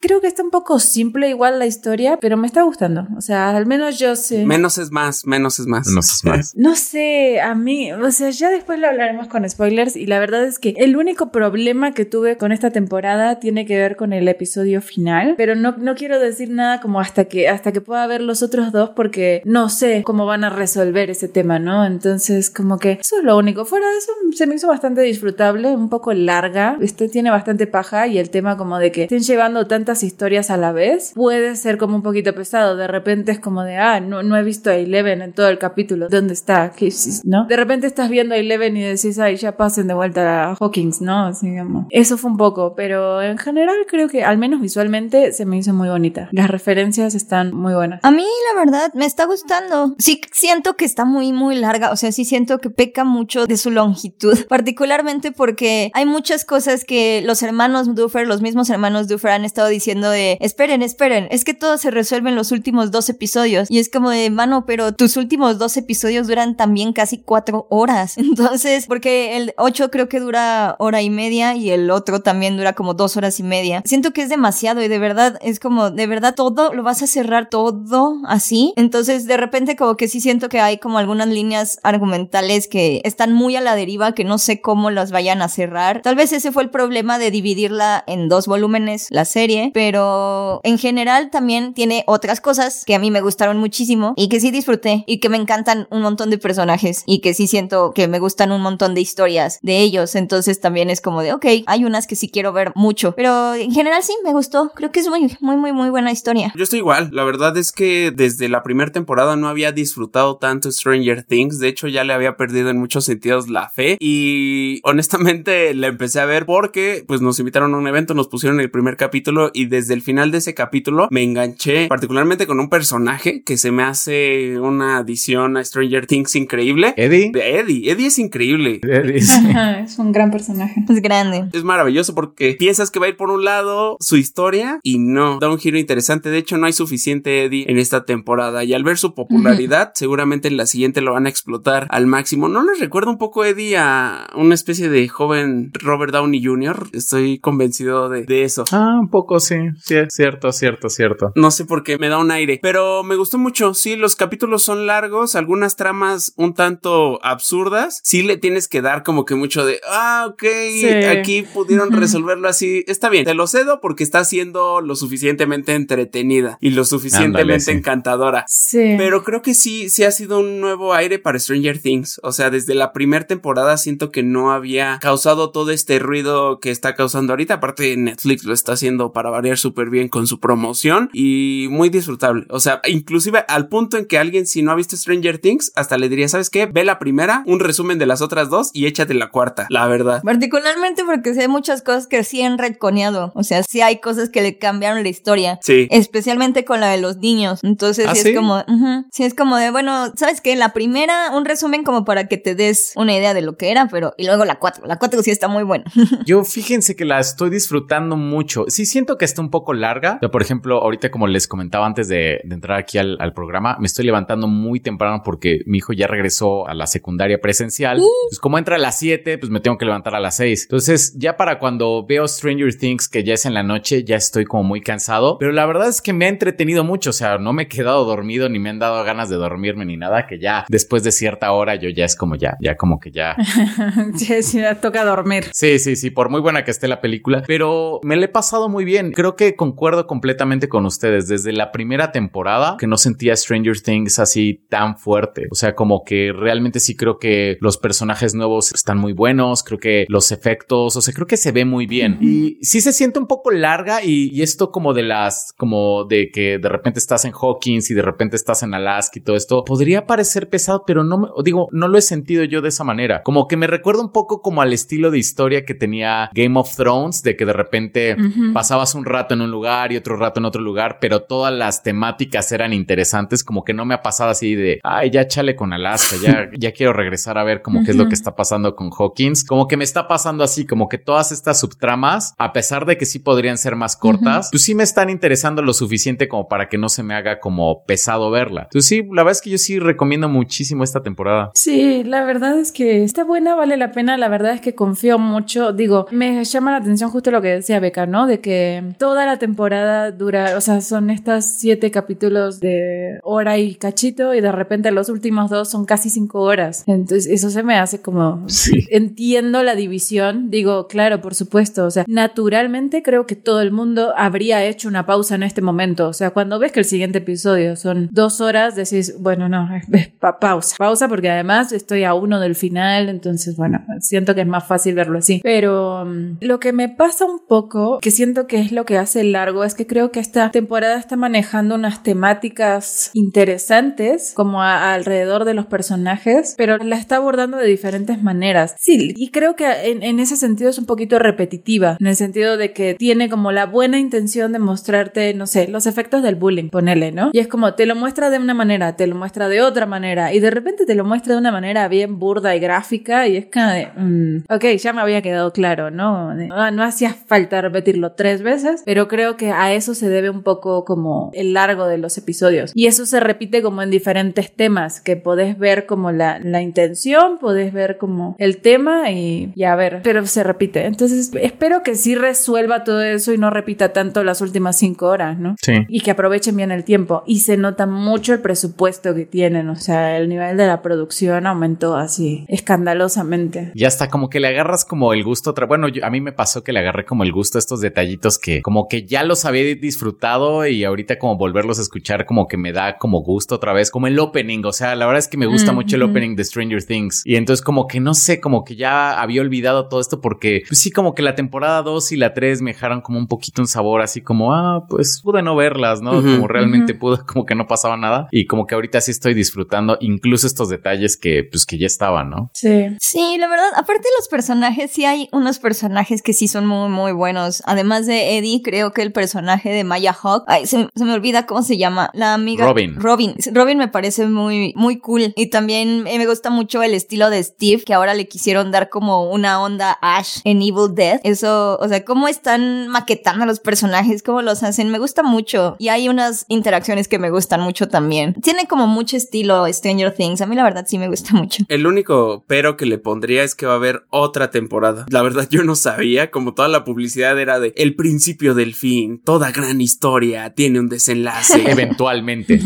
Creo que está un poco simple igual la historia, pero me está gustando. O sea, al menos yo sé. Menos es más, menos es más. No sé más. No sé, a mí, o sea, ya después lo hablaremos con spoilers y la verdad es que el único problema que tuve con esta temporada tiene que ver con el episodio final, pero no, no quiero decir nada como hasta que, hasta que pueda ver los otros dos porque no sé cómo van a resolver ese tema, ¿no? Entonces, como que eso es lo único. Fuera de eso, se me hizo bastante disfrutable, un poco larga, este tiene bastante paja y el tema como de que estén llevando tantas historias a la vez puede ser como un poquito pesado. De repente es como de, ah, no, no he visto a Eleven en todo el capítulo. ¿Dónde está? ¿Qué? ¿No? De repente estás viendo a Eleven y decís, ay, ya pasen de vuelta a Hawkins, ¿no? Así como. Eso fue un poco, pero en general creo que al menos visualmente se me hizo muy bonita. Las referencias están muy buenas. A mí, la verdad, me está gustando. Sí siento que está muy, muy larga. O sea, sí siento que peca mucho de su longitud. Particularmente porque hay muchas cosas que los hermanos Duffer, los mismos hermanos Duffer han estado diciendo de, esperen, esperen, es que todo se resuelve en los últimos dos episodios. Y es como de, mano, pero tus últimos dos episodios duran también casi cuatro horas. Entonces, porque el 8 creo que dura hora y media y el otro también dura como dos horas y media. Siento que es demasiado y de verdad es como, de verdad todo lo vas a cerrar todo así. Entonces, de repente como que sí siento que hay como algunas líneas argumentales que están muy a la deriva, que no sé cómo las vayan a cerrar. Tal vez ese fue el problema de dividirla en dos volúmenes, la serie, pero en general también tiene otras cosas que a mí me gustaron muchísimo y que sí disfruté y que me encantan un montón de personajes y que sí siento que me gustan un montón de historias de ellos. Entonces también es como de, ok, hay unas que sí quiero ver mucho, pero en general sí me gustó. Creo que es muy, muy, muy, muy buena historia. Yo estoy igual. La verdad es que desde la primera temporada no había disfrutado tanto Stranger Things. De hecho, ya le había perdido en muchos sentidos la fe y honestamente la empecé a ver porque pues nos invitaron a un evento, nos pusieron el primer capítulo y desde el final de ese capítulo me enganché particularmente con un personaje que se me hace una adición a Stranger Things increíble. Eddie. Eddie. Eddie es increíble. Eddie, sí. es un gran personaje. Es grande. Es maravilloso porque piensas que va a ir por un lado su historia y no, da un giro interesante. De hecho, no hay suficiente Eddie en esta temporada y al ver su popularidad, seguramente en la siguiente lo van a explotar al máximo. ¿No les recuerda un poco Eddie a una especie de joven Robert Downey Jr.? Estoy convencido de, de eso. Ah, un poco sí. Sí, cierto, cierto, cierto. No sé por qué, me da un aire. Pero me gustó mucho. Sí, los capítulos son largos, algunas tramas un tanto absurdas. Sí le tienes que dar como que mucho de, ah, ok, Sí. aquí pudieron resolverlo así. Está bien, te lo cedo porque está siendo lo suficientemente entretenida y lo suficientemente Ándale, sí. encantadora. Sí. Pero creo que sí, sí ha sido un nuevo aire para Stranger Things. O sea, desde la primera temporada siento que no había causado todo este ruido que está causando ahorita. Aparte, Netflix lo está haciendo para variar súper bien con su promoción y muy disfrutable. O sea, inclusive al punto en que alguien, si no ha visto Stranger Things, hasta le diría, ¿sabes qué? Ve la primera, un resumen de las otras dos y échate la cuarta. La verdad. Particularmente porque sé muchas cosas que sí han retconeado. O sea, sí hay cosas que le cambiaron la historia. Sí. Especialmente con la de los niños. Entonces ¿Ah, sí, sí? es como, ujú, sí es como de, bueno, ¿sabes qué? La primera, un resumen como para que te des una idea de lo que era, pero, y luego la cuatro. La cuatro sí está muy buena. Yo fíjense que la estoy disfrutando mucho. Sí siento que está un poco larga. Yo, por ejemplo, ahorita como les comentaba antes de, de entrar aquí al, al programa, me estoy levantando muy temprano porque mi hijo ya regresó a la secundaria presencial. Pues como entra a las 7, pues me tengo que levantar a las 6. Entonces ya para cuando veo Stranger Things, que ya es en la noche, ya estoy como muy cansado. Pero la verdad es que me ha entretenido mucho. O sea, no me he quedado dormido ni me han dado ganas de dormirme ni nada. Que ya después de cierta hora yo ya es como ya, ya como que ya sí, sí, ya toca dormir. Sí, sí, sí, por muy buena que esté la película, pero me la he pasado muy bien. Creo que concuerdo completamente con ustedes. Desde la primera temporada que no sentía Stranger Things así tan fuerte. O sea, como que realmente sí creo que los personajes nuevos están muy buenos. Creo que los efectos, o sea, creo que se ve muy bien. Y sí se siente un poco larga y, esto como de las, como de que de repente estás en Hawkins y de repente estás en Alaska y todo esto, podría parecer pesado, pero no me, digo, no lo he sentido yo de esa manera. Como que me recuerda un poco como al estilo de historia que tenía Game of Thrones, de que de repente pasabas un rato en un lugar y otro rato en otro lugar, pero todas las temáticas eran interesantes, como que no me ha pasado así de, ay, ya chale con Alaska, ya, ya quiero regresar a ver como qué es lo que está pasando con Hawkins. Como que me está pasando así, como que todas estas subtramas, a pesar de que sí podrían ser más cortas, pues sí me están interesando lo suficiente como para que no se me haga como pesado verla. Entonces sí, la verdad es que yo sí recomiendo muchísimo esta temporada. Sí, la verdad es que está buena, vale la pena. La verdad es que confío mucho. Digo, me llama la atención justo lo que decía Beca, ¿no? De que toda la temporada dura, o sea, son estas siete capítulos de hora y cachito y de repente los últimos dos son casi cinco horas. Entonces, eso se me hace como... Sí. Entiendo la división. Digo, claro, por supuesto. O sea, naturalmente creo que todo el mundo habría hecho una pausa en este momento. O sea, cuando ves que el siguiente episodio son dos horas, decís, bueno, no, es- es pa- pausa. Pausa porque además estoy a uno del final, entonces, bueno, siento que es más fácil verlo así. Pero mm, lo que me pasa un poco, que siento que es lo que hace largo, es que creo que esta temporada está manejando unas temáticas interesantes como a- alrededor de los personajes, pero la está abordando de diferentes maneras. Sí, y creo que en, en ese sentido es un poquito repetitiva, en el sentido de que tiene como la buena intención de mostrarte, no sé, los efectos del bullying, ponele, ¿no? Y es como te lo muestra de una manera, te lo muestra de otra manera, y de repente te lo muestra de una manera bien burda y gráfica, y es de, mm, ok, ya me había quedado claro, ¿no? De- ah, no hacía falta repetirlo tres veces, pero creo que a eso se debe un poco como el largo de los episodios. Y eso se repite como en diferentes temas, que podés ver como la, la intención, podés ver como el tema y, y a ver, pero se repite. Entonces espero que sí resuelva todo eso y no repita tanto las últimas cinco horas, ¿no? Sí. Y que aprovechen bien el tiempo. Y se nota mucho el presupuesto que tienen, o sea, el nivel de la producción aumentó así escandalosamente. Ya está como que le agarras como el gusto. Bueno, yo- a mí me pasó que le agarré como el gusto a estos detallitos que como que ya los había disfrutado y ahorita como volverlos a escuchar como que me da como gusto otra vez, como el opening. O sea, la verdad es que me gusta Mm, mucho el opening de Stranger Things y entonces como que no sé, como que ya había olvidado todo esto porque pues sí, como que la temporada 2 y la 3 me dejaron como un poquito un sabor así como, ah, pues pude no verlas, ¿no? Como realmente pude, como que no pasaba nada y como que ahorita sí estoy disfrutando incluso estos detalles que pues que ya estaban, ¿no? Sí. Sí, la verdad, aparte de los personajes, sí hay unos personajes que sí son muy, muy buenos. Además de Eddie, creo que el personaje de Maya Hawk, ay, se, se me olvida cómo se llama, la amiga. Robin. Robin. Robin me parece muy, muy cool. Y también eh, me gusta mucho el estilo de Steve, que ahora le quisieron dar como una onda Ash en Evil Dead. Eso, o sea, cómo están maquetando a los personajes, cómo los hacen, me gusta mucho. Y hay unas interacciones que me gustan mucho también. Tiene como mucho estilo Stranger Things. A mí la verdad sí me gusta mucho. El único pero que le pondría es que va a haber otra temporada. La verdad yo no sabía, como toda la publicidad era de el principio del fin, toda gran historia tiene un desenlace. Eventualmente.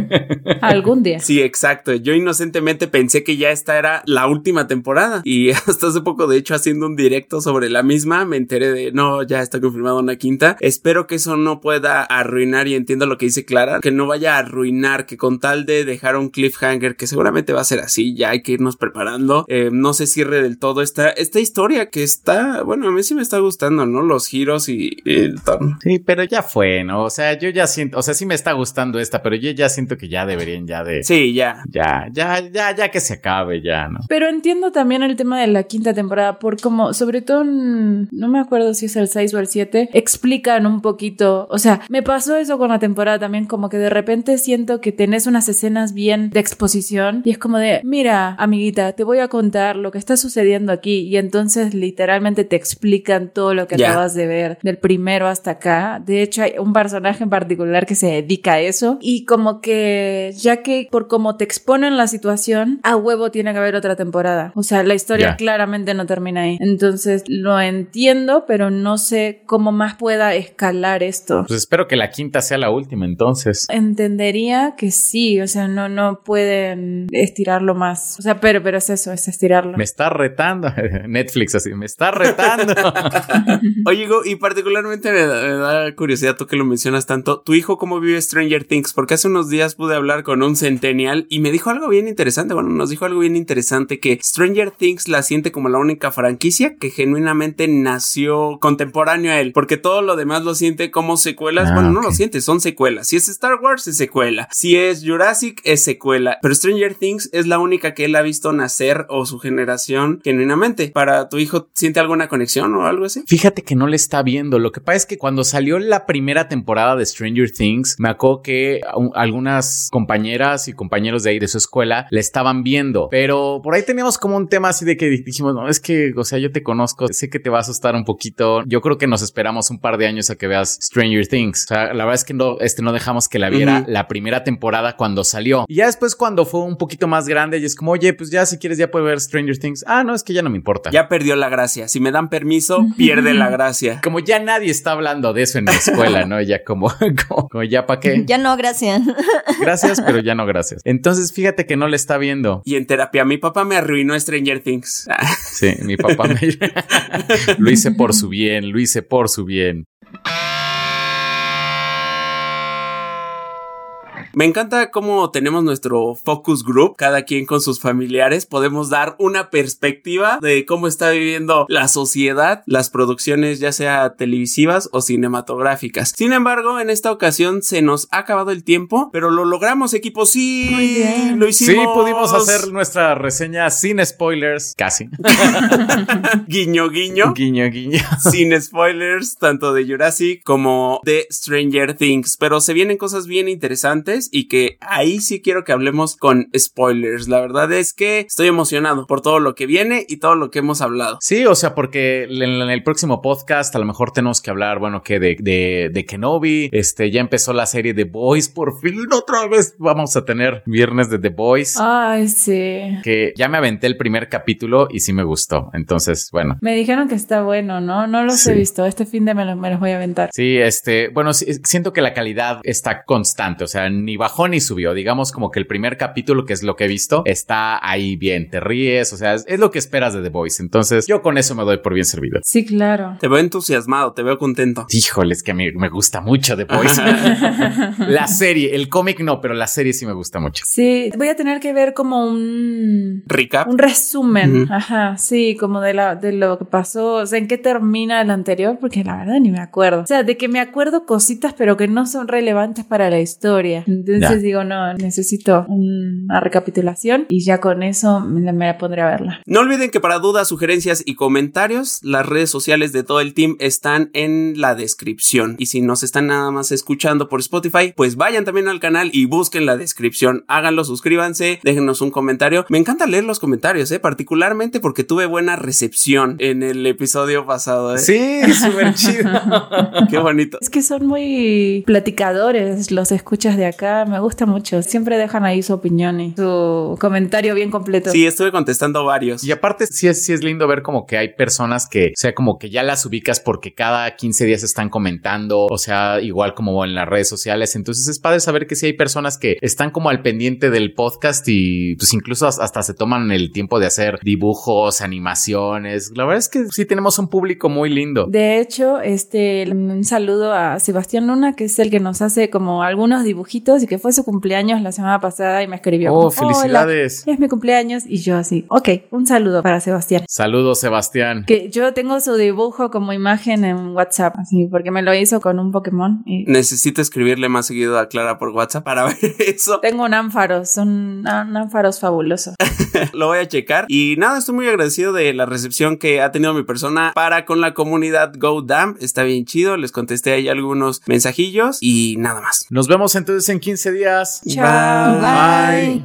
Algún día. Sí, exacto. Yo inocentemente pensé que ya esta era la última temporada y hasta hace poco, de hecho, haciendo un directo sobre la misma, me enteré de no, ya está confirmada una quinta. Espero que eso no pueda arruinar y entiendo lo que dice Clara, que no vaya a arruinar, que con tal de dejar un cliffhanger, que seguramente va a ser así, ya hay que irnos preparando, eh, no se cierre del todo esta, esta historia que está, bueno, a mí sí me está gustando, ¿no? Los giros y. Sí, pero ya fue, ¿no? O sea, yo ya siento, o sea, sí me está gustando esta, pero yo ya siento que ya deberían ya de... Sí, ya. Ya, ya, ya, ya que se acabe, ya, ¿no? Pero entiendo también el tema de la quinta temporada, por como, sobre todo, en- no me acuerdo si es el 6 o el 7, explican un poquito, o sea, me pasó eso con la temporada también, como que de repente siento que tenés unas escenas bien de exposición y es como de, mira, amiguita, te voy a contar lo que está sucediendo aquí y entonces literalmente te explican todo lo que acabas de ver, del primero hasta acá. De hecho, hay un personaje en particular que se dedica a eso y como que, ya que por cómo te exponen la situación, a huevo tiene que haber otra temporada. O sea, la historia claramente no termina ahí. Entonces, lo entiendo, pero no sé cómo más pueda escalar esto. Pues espero que la quinta sea la última, entonces. Entendería que sí, o sea, no, no pueden estirarlo más. O sea, pero, pero es eso, es estirarlo. Me está retando. Netflix así, me está retando. Oye, y particularmente me da, me da curiosidad tú que lo mencionas tanto. ¿Tu hijo cómo vive Stranger Things? Porque hace unos días pude hablar con un centennial y me dijo algo bien interesante. Bueno, nos dijo algo bien interesante que Stranger Things la siente como la única franquicia que genuinamente nació contemporáneo a él. Porque todo lo demás lo siente como secuelas. Ah, bueno, no lo siente, son secuelas. Si es Star Wars, es secuela. Si es Jurassic, es secuela. Pero Stranger Things es la única que él ha visto nacer o su generación genuinamente. ¿Para tu hijo siente alguna conexión o algo así? Fíjate que no le está viendo. Lo que pasa es que cuando salió la primera temporada de Stranger Things, me acuerdo que un- algunas compañeras y compañeros de ahí de su escuela le estaban viendo. Pero por ahí teníamos como un tema así de que dijimos, no, es que, o sea, yo te conozco, sé que te va a asustar un poquito. Yo creo que nos esperamos un par de años a que veas Stranger Things. O sea, la verdad es que no, este, no dejamos que la viera la primera temporada cuando salió. Y ya después cuando fue un poquito más grande y es como, oye, pues ya si quieres ya puedes ver Stranger Things. Ah, no, es que ya no me importa. Ya perdió la gracia. Si me dan permiso, pierde la gracia. Como ya nadie está hablando de eso en la escuela, ¿no? Ya como, como, como ya para qué. Ya no, gracias. Gracias, pero ya no gracias. Entonces, fíjate que no le está viendo. Y en terapia, mi papá me arruinó Stranger Things. Sí, mi papá me... lo hice por su bien, lo hice por su bien. Me encanta cómo tenemos nuestro focus group, cada quien con sus familiares, podemos dar una perspectiva de cómo está viviendo la sociedad, las producciones ya sea televisivas o cinematográficas. Sin embargo, en esta ocasión se nos ha acabado el tiempo, pero lo logramos, equipo, sí, Muy bien. lo hicimos. Sí, pudimos hacer nuestra reseña sin spoilers, casi. guiño guiño. Guiño, guiño. sin spoilers, tanto de Jurassic como de Stranger Things. Pero se vienen cosas bien interesantes y que ahí sí quiero que hablemos con spoilers. La verdad es que estoy emocionado por todo lo que viene y todo lo que hemos hablado. Sí, o sea, porque en, el próximo podcast a lo mejor tenemos que hablar, bueno, que de, de, de Kenobi, este, ya empezó la serie de Boys, por fin otra vez vamos a tener viernes de The Boys. Ay, sí. Que ya me aventé el primer capítulo y sí me gustó. Entonces, bueno. Me dijeron que está bueno, ¿no? No los he visto. Este fin de me los, me los voy a aventar. Sí, este, bueno, siento que la calidad está constante, o sea, ni bajó ni subió. Digamos como que el primer capítulo, que es lo que he visto, está ahí bien, te ríes, o sea, es, lo que esperas de The Voice. Entonces, yo con eso me doy por bien servido. Sí, claro. Te veo entusiasmado, te veo contento. Híjole, es que a mí me gusta mucho The Voice. la serie, el cómic no, pero la serie sí me gusta mucho. Sí, voy a tener que ver como un recap, un resumen, ajá, sí, como de la de lo que pasó, o sea, en qué termina el anterior, porque la verdad ni me acuerdo. O sea, de que me acuerdo cositas, pero que no son relevantes para la historia. Entonces digo, no, necesito una recapitulación y ya con eso me la, pondré a verla. No olviden que para dudas, sugerencias y comentarios, las redes sociales de todo el team están en la descripción. Y si nos están nada más escuchando por Spotify, pues vayan también al canal y busquen la descripción. Háganlo, suscríbanse, déjenos un comentario. Me encanta leer los comentarios, ¿eh? particularmente porque tuve buena recepción en el episodio pasado. ¿eh? Sí, súper chido. Qué bonito. Es que son muy platicadores los escuchas de acá. Me gusta mucho. Siempre dejan ahí su opinión y su comentario bien completo. Sí, estuve contestando varios. Y aparte, sí es, sí es lindo ver como que hay personas que, o sea, como que ya las ubicas porque cada 15 días están comentando, o sea, igual como en las redes sociales. Entonces es padre saber que sí hay personas que están como al pendiente del podcast y pues incluso hasta se toman el tiempo de hacer dibujos, animaciones. La verdad es que sí tenemos un público muy lindo. De hecho, este, un saludo a Sebastián Luna, que es el que nos hace como algunos dibujitos y que fue su cumpleaños la semana pasada y me escribió. Oh, felicidades. es mi cumpleaños y yo así. Ok, un saludo para Sebastián. Saludos, Sebastián. Que yo tengo su dibujo como imagen en WhatsApp, así, porque me lo hizo con un Pokémon. Necesito escribirle más seguido a Clara por WhatsApp para ver eso. Tengo un ánfaros, son ánfaros fabulosos. lo voy a checar. Y nada, estoy muy agradecido de la recepción que ha tenido mi persona para con la comunidad GoDam. Está bien chido. Les contesté ahí algunos mensajillos y nada más. Nos vemos entonces en 15 días. Chao. Bye.